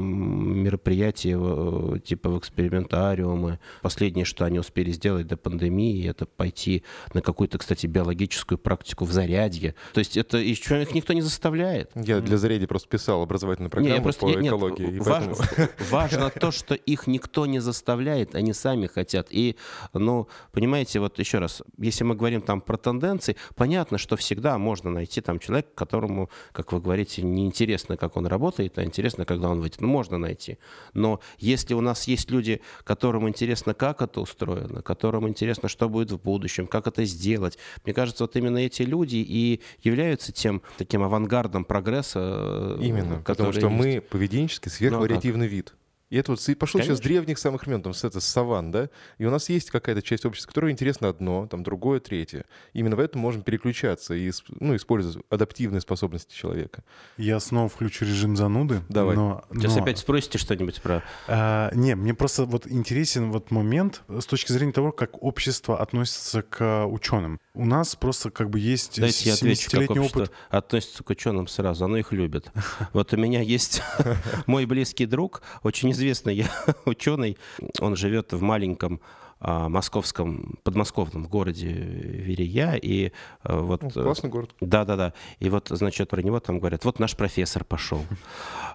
мероприятия, э, типа в экспериментариумы. Последнее, что они успели сделать до пандемии, это пойти на какую-то, кстати, биологическую практику в зарядье. То есть это еще их никто не заставляет. Я для заряди просто писал образовательную программу я просто- по нет, нет, экологии. и важ- поэтому- <laughs> Важно то, что их никто не заставляет, они сами хотят. И, ну, понимаете, вот еще раз, если мы говорим там про тенденции, понятно, что всегда можно найти там человека, которому, как вы говорите, не интересно, как он работает, а интересно, когда он выйдет. Ну, можно найти. Но если у нас есть люди, которым интересно, как это устроено, которым интересно, что будет в будущем, как это сделать, мне кажется, вот именно эти люди и являются тем таким авангардом прогресса. э, Именно, потому что есть. мы поведенчески сверхвариативный вид. И это вот пошло сейчас с Конечно. древних самых времен, там, с, это, с саван, да? И у нас есть какая-то часть общества, которой интересно одно, там другое, третье. Именно поэтому можем переключаться и ну, использовать адаптивные способности человека. Я снова включу режим зануды. Давай. Но, Сейчас но- опять спросите что-нибудь про... А, не, мне просто вот интересен вот момент с точки зрения того, как общество относится к ученым. У нас просто как бы есть Дайте я отвечу, как 70-летний общество опыт. относится к ученым сразу. Оно их любит. <laughs> Вот у меня есть <laughs> мой близкий друг, очень известный я <laughs> ученый. Он живет в маленьком а, московском, подмосковном городе Верея. И а, вот... Ну, э, классный город. Да, да, да. И вот, значит, про него там говорят, вот наш профессор пошел. <laughs>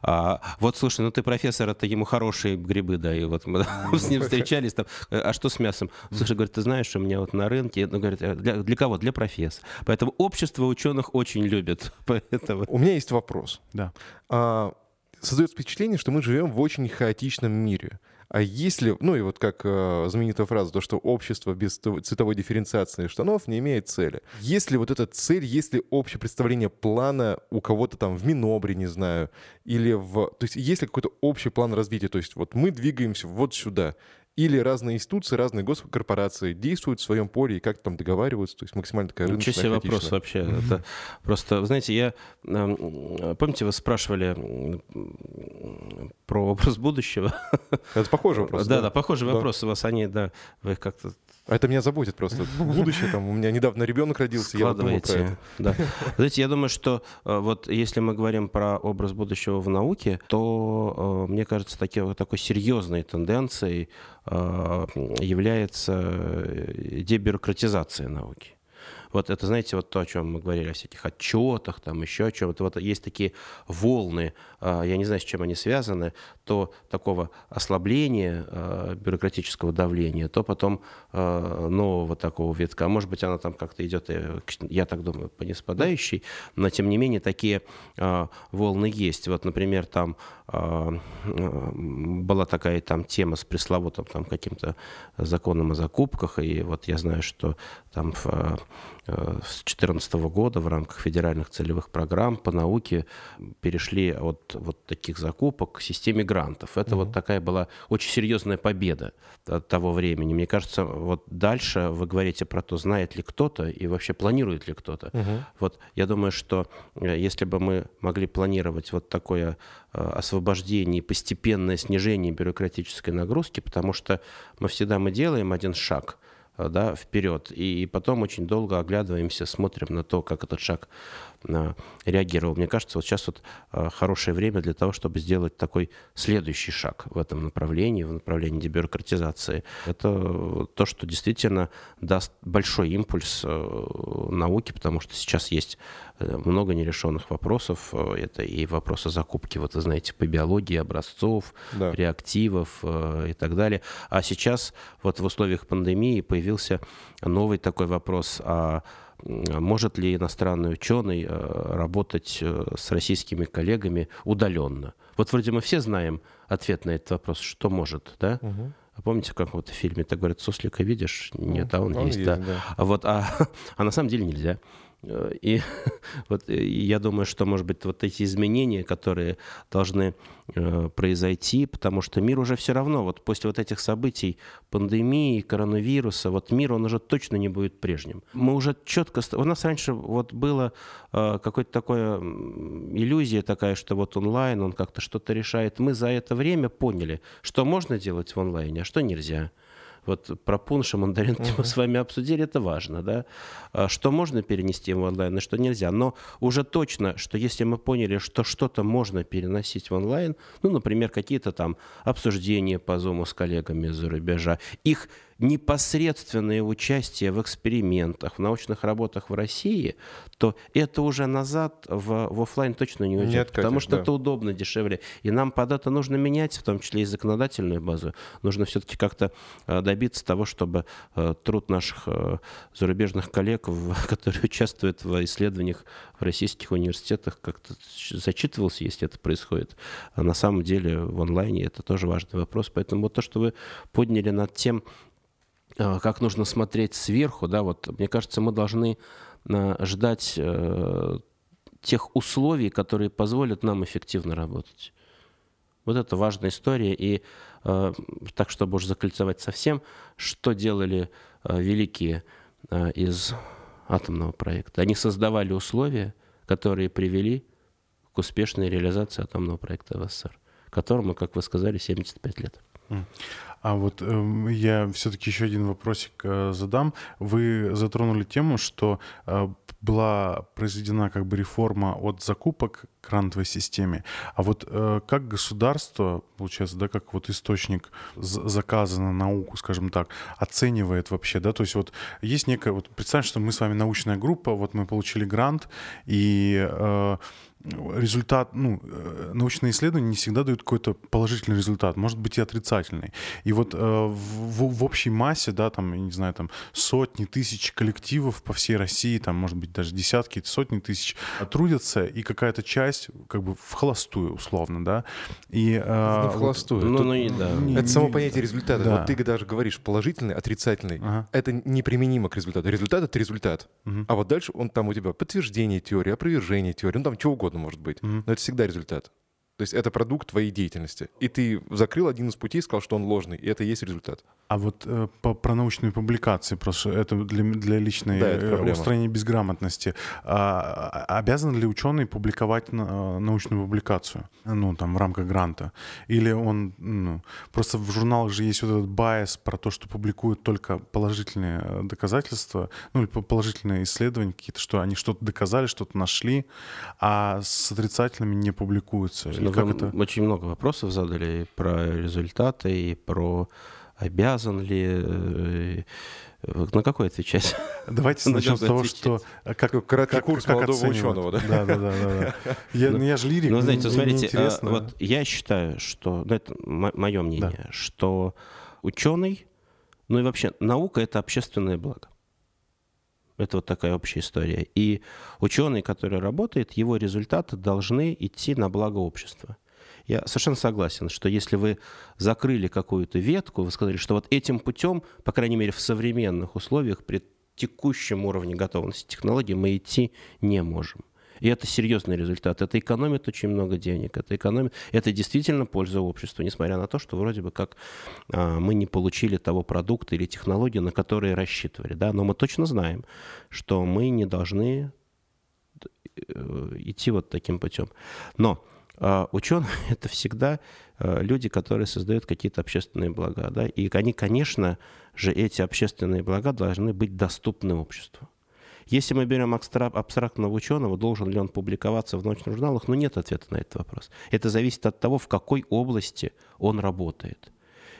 А, вот, слушай, ну ты профессор, это ему хорошие грибы, да, и вот мы <laughs> с ним встречались там, «Э, а что с мясом? Слушай, говорит, ты знаешь, у меня вот на рынке, ну, говорит, «э, для, для кого? Для профессора. Поэтому общество ученых очень любит, поэтому... У меня есть вопрос. Да. А, создается впечатление, что мы живем в очень хаотичном мире. А если, ну и вот как э, знаменитая фраза, то, что общество без цвето- цветовой дифференциации штанов не имеет цели. Если вот эта цель, если общее представление плана у кого-то там в Минобре, не знаю, или в... То есть есть ли какой-то общий план развития? То есть вот мы двигаемся вот сюда. Или разные институции, разные госкорпорации действуют в своем поле и как-то там договариваются, то есть максимально такая Ничего себе рыночная, вопрос вообще. Это просто, вы знаете, я... эм, Помните, вы спрашивали про образ будущего? Это похожий вопрос. Да, да, похожий вопрос у вас. Они, да, вы их как-то это меня заботит просто. Будущее там, у меня недавно ребенок родился, я вот думал про это. Да. Знаете, я думаю, что э, вот если мы говорим про образ будущего в науке, то, э, мне кажется, таки, такой серьезной тенденцией э, является дебюрократизация науки. вот это, знаете, вот то, о чем мы говорили, о всяких отчетах, там еще о чем-то. Вот есть такие волны, я не знаю, с чем они связаны, то такого ослабления а, бюрократического давления, то потом а, нового такого витка. Может быть, она там как-то идет, э, я так думаю, по неспадающей, но тем не менее такие волны есть. Вот, например, там была такая там тема с пресловутым там каким-то законом о закупках, и вот я знаю, что там в Э, с 2014 года в рамках федеральных целевых программ по науке перешли от вот таких закупок к системе грантов. Это угу. вот такая была очень серьезная победа от того времени. Мне кажется, вот дальше вы говорите про то, знает ли кто-то и вообще планирует ли кто-то. Угу. Вот я думаю, что э, если бы мы могли планировать вот такое э, освобождение и постепенное снижение бюрократической нагрузки, потому что мы всегда мы делаем один шаг – да, вперед. И потом очень долго оглядываемся, смотрим на то, как этот шаг э, реагировал. Мне кажется, вот сейчас вот э, хорошее время для того, чтобы сделать такой следующий шаг в этом направлении, в направлении дебюрократизации. Это то, что действительно даст большой импульс науке, потому что сейчас есть много нерешенных вопросов. Это и вопросы закупки, вот вы знаете, по биологии образцов, да. реактивов и так далее. А сейчас вот в условиях пандемии появился новый такой вопрос, а может ли иностранный ученый э, работать э, с российскими коллегами удаленно? Вот вроде мы все знаем ответ на этот вопрос, что может, да? Угу. А помните, как вот в фильме так говорят, суслика видишь? Нет, а он, он есть, есть, да. да. А вот, а, <laughs> а на самом деле нельзя. Э, и <laughs> вот э, я думаю, что, может быть, вот эти изменения, которые должны э, произойти, потому что мир уже все равно, вот после вот этих событий, пандемии, коронавируса, вот мир, он уже точно не будет прежним. Мы уже четко... У нас раньше вот было э, какое-то такое иллюзия такая, что вот онлайн, он как-то что-то решает. Мы за это время поняли, что можно делать в онлайне, а что нельзя. Вот про пунш и мандаринки uh-huh. мы с вами обсудили, это важно, да? А что можно перенести в онлайн, и что нельзя. Но уже точно, что если мы поняли, что что-то можно переносить в онлайн, ну, например, какие-то там обсуждения по Zoom с коллегами из-за рубежа, их непосредственное участие в экспериментах, в научных работах в России, то это уже назад в, в офлайн точно не уйдет, Нет, потому что да. это удобно, дешевле. И нам под это нужно менять, в том числе и законодательную базу. Нужно все-таки как-то э, добиться того, чтобы э, труд наших э, зарубежных коллег, <laughs> которые участвуют в исследованиях в российских университетах, как-то зачитывался, если это происходит. А на самом деле в онлайне это тоже важный вопрос. Поэтому вот то, что вы подняли над тем, как нужно смотреть сверху, да, вот мне кажется, мы должны э, ждать э, тех условий, которые позволят нам эффективно работать. Вот это важная история. И так, чтобы уж закольцевать совсем, что делали великие из атомного проекта? Они создавали условия, которые привели к успешной реализации атомного проекта в СССР, которому, как вы сказали, 75 лет. А вот э, я все-таки еще один вопросик э, задам. Вы затронули тему, что э, была произведена как бы реформа от закупок грантовой системе. А вот э, как государство, получается, да, как вот источник заказа на науку, скажем так, оценивает вообще, да, то есть вот есть некая, вот представь, что мы с вами научная группа, вот мы получили грант, и э, результат, ну, э, научные исследования не всегда дают какой-то положительный результат, может быть и отрицательный. И вот э, в, в общей массе, да, там, я не знаю, там сотни тысяч коллективов по всей России, там, может быть, даже десятки, сотни тысяч трудятся, и какая-то часть как бы в холостую, условно, да. И, э, не в холостую. Вот, ну, ну, и, да. Не, это не, само понятие результата. Да. Вот ты даже говоришь положительный, отрицательный. Ага. Это неприменимо к результату. Результат — это результат. Угу. А вот дальше он там у тебя подтверждение теории, опровержение теории, ну там чего угодно угодно может быть. Mm-hmm. Но это всегда результат. То есть это продукт твоей деятельности. И ты закрыл один из путей, сказал, что он ложный, и это и есть результат. А вот э, по, про научные публикации, просто это для, для личной да, э, устранения безграмотности. А, а, обязан ли ученый публиковать на, э, научную публикацию, ну, там, в рамках гранта? Или он, ну, просто в журналах же есть вот этот байс про то, что публикуют только положительные э, доказательства, ну, или положительные исследования какие-то, что они что-то доказали, что-то нашли, а с отрицательными не публикуются. Ну, как это? Очень много вопросов задали про результаты, и про обязан ли, э, на какой отвечать? <laughs> Давайте <laughs> начнем с того, что э, как, краткий как, курс как молодого ученого, да? Да, да, да, да. <laughs> Я, ну, я же лирик. Ну, знаете, смотрите, а, вот я считаю, что, ну, это мое мнение, да. что ученый, ну и вообще наука это общественное благо. Это вот такая общая история. И ученый, который работает, его результаты должны идти на благо общества. Я совершенно согласен, что если вы закрыли какую-то ветку, вы сказали, что вот этим путем, по крайней мере в современных условиях, при текущем уровне готовности технологий мы идти не можем. И это серьезный результат. Это экономит очень много денег. Это экономит. Это действительно польза обществу, несмотря на то, что вроде бы как а, мы не получили того продукта или технологии, на которые рассчитывали. Да? Но мы точно знаем, что мы не должны э, идти вот таким путем. Но ученые — это всегда э, люди, которые создают какие-то общественные блага. Да? И они, конечно же, эти общественные блага должны быть доступны обществу. Если мы берем абстрактного ученого, должен ли он публиковаться в научных журналах, ну нет ответа на этот вопрос. Это зависит от того, в какой области он работает.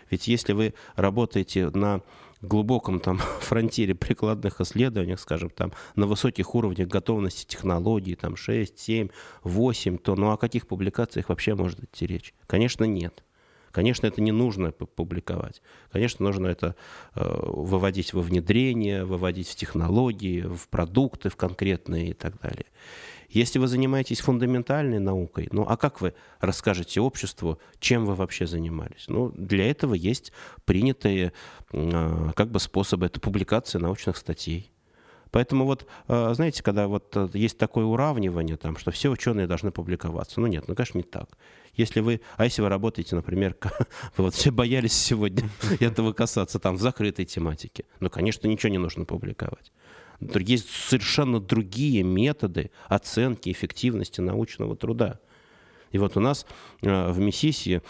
Ведь если вы работаете на глубоком там <laughs> фронтире прикладных исследований, скажем, там на высоких уровнях готовности технологий, там 6, 7, 8, то ну о каких публикациях вообще может идти речь? Конечно, нет. Конечно, это не нужно публиковать. Конечно, нужно это э, выводить во внедрение, выводить в технологии, в продукты в конкретные и так далее. Если вы занимаетесь фундаментальной наукой, ну а как вы расскажете обществу, чем вы вообще занимались? Ну, для этого есть принятые э, как бы способы. Это публикация научных статей. Поэтому вот, э, знаете, когда вот э, есть такое уравнивание, там, что все ученые должны публиковаться, ну нет, ну, конечно, не так. Если вы, а если вы работаете, например, <laughs> вы вот все боялись сегодня <laughs> этого касаться там в закрытой тематике, ну, конечно, ничего не нужно публиковать. Есть совершенно другие методы оценки эффективности научного труда. И вот у нас э, в Миссисии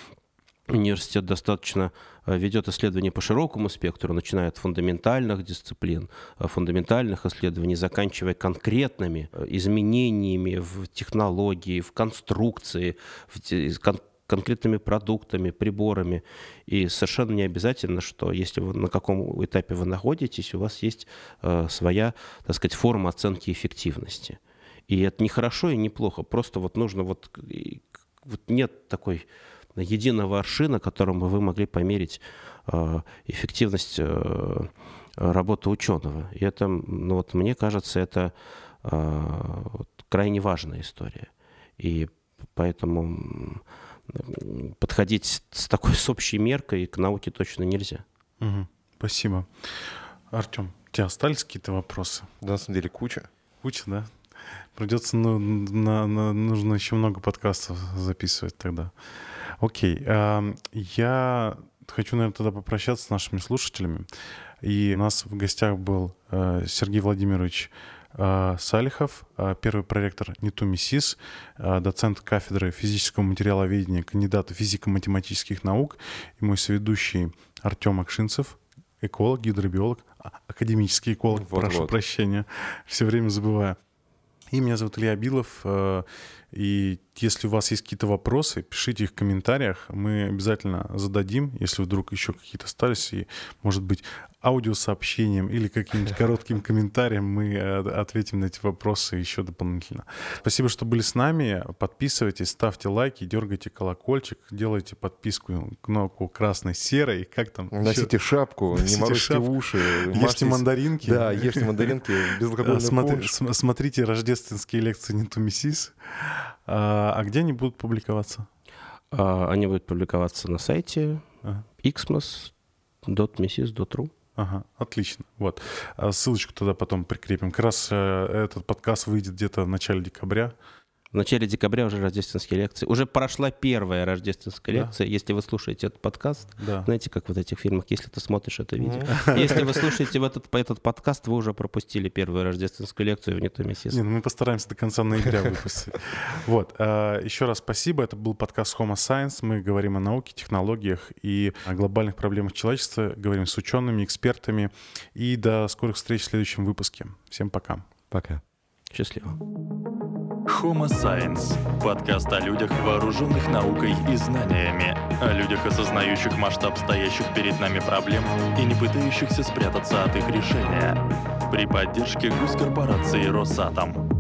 университет достаточно э, ведет исследования по широкому спектру, начиная от фундаментальных дисциплин, э, фундаментальных исследований, заканчивая конкретными изменениями в технологии, в конструкции, в конкретными продуктами, приборами. И совершенно не обязательно, что если вы на каком этапе вы находитесь, у вас есть э, своя, так сказать, форма оценки эффективности. И это не хорошо и не плохо. Просто вот нужно вот, вот нет такой единого аршина, которым бы вы могли померить э, эффективность э, работы ученого. И это, ну вот мне кажется, это э, крайне важная история. И поэтому подходить с такой с общей меркой к науке точно нельзя. Угу. Спасибо. Артем, у тебя остались какие-то вопросы? Да, на самом деле куча. Куча, да? Придется, ну, на, на, нужно еще много подкастов записывать тогда. Окей. Э, я хочу, наверное, тогда попрощаться с нашими слушателями. И у нас в гостях был э, Сергей Владимирович Салихов, э, первый проректор НИТУ МИСИС, э, доцент кафедры физического материаловедения, кандидат физико-математических наук и мой соведущий Артем Акшинцев, эколог, гидробиолог, а, академический эколог, вот, прошу вот. прощения, все время забываю. И меня зовут Илья Билов. И если у вас есть какие-то вопросы, пишите их в комментариях. Мы обязательно зададим, если вдруг еще какие-то остались. И, может быть, аудиосообщением или каким-нибудь <laughs> коротким комментарием мы э, ответим на эти вопросы еще дополнительно. Спасибо, что были с нами. Подписывайтесь, ставьте лайки, дергайте колокольчик, делайте подписку, кнопку красной-серой, как там? Носите еще? шапку, Носите не морозьте шапку. уши. Ешьте мажьтесь... мандаринки. Да, ешьте мандаринки, <laughs> Смотри, Смотрите рождественские лекции не Тумисис. А, а где они будут публиковаться? А, они будут публиковаться на сайте ага. xmas.mrs.ru. Ага, отлично. Вот. А ссылочку тогда потом прикрепим. Как раз э, этот подкаст выйдет где-то в начале декабря. В начале декабря уже рождественские лекции. Уже прошла первая рождественская да. лекция. Если вы слушаете этот подкаст, да. знаете, как в этих фильмах, если ты смотришь это видео. <laughs> Если вы слушаете в этот, этот подкаст, вы уже пропустили первую рождественскую лекцию в Нету Миссис. Не, ну мы постараемся до конца ноября выпустить. <laughs> Вот. А, еще раз спасибо. Это был подкаст Homo Science. Мы говорим о науке, технологиях и о глобальных проблемах человечества. Говорим с учеными, экспертами. И до скорых встреч в следующем выпуске. Всем пока. Пока. Счастливо. Homo Science – подкаст о людях, вооруженных наукой и знаниями, о людях, осознающих масштаб стоящих перед нами проблем и не пытающихся спрятаться от их решения. При поддержке госкорпорации «Росатом».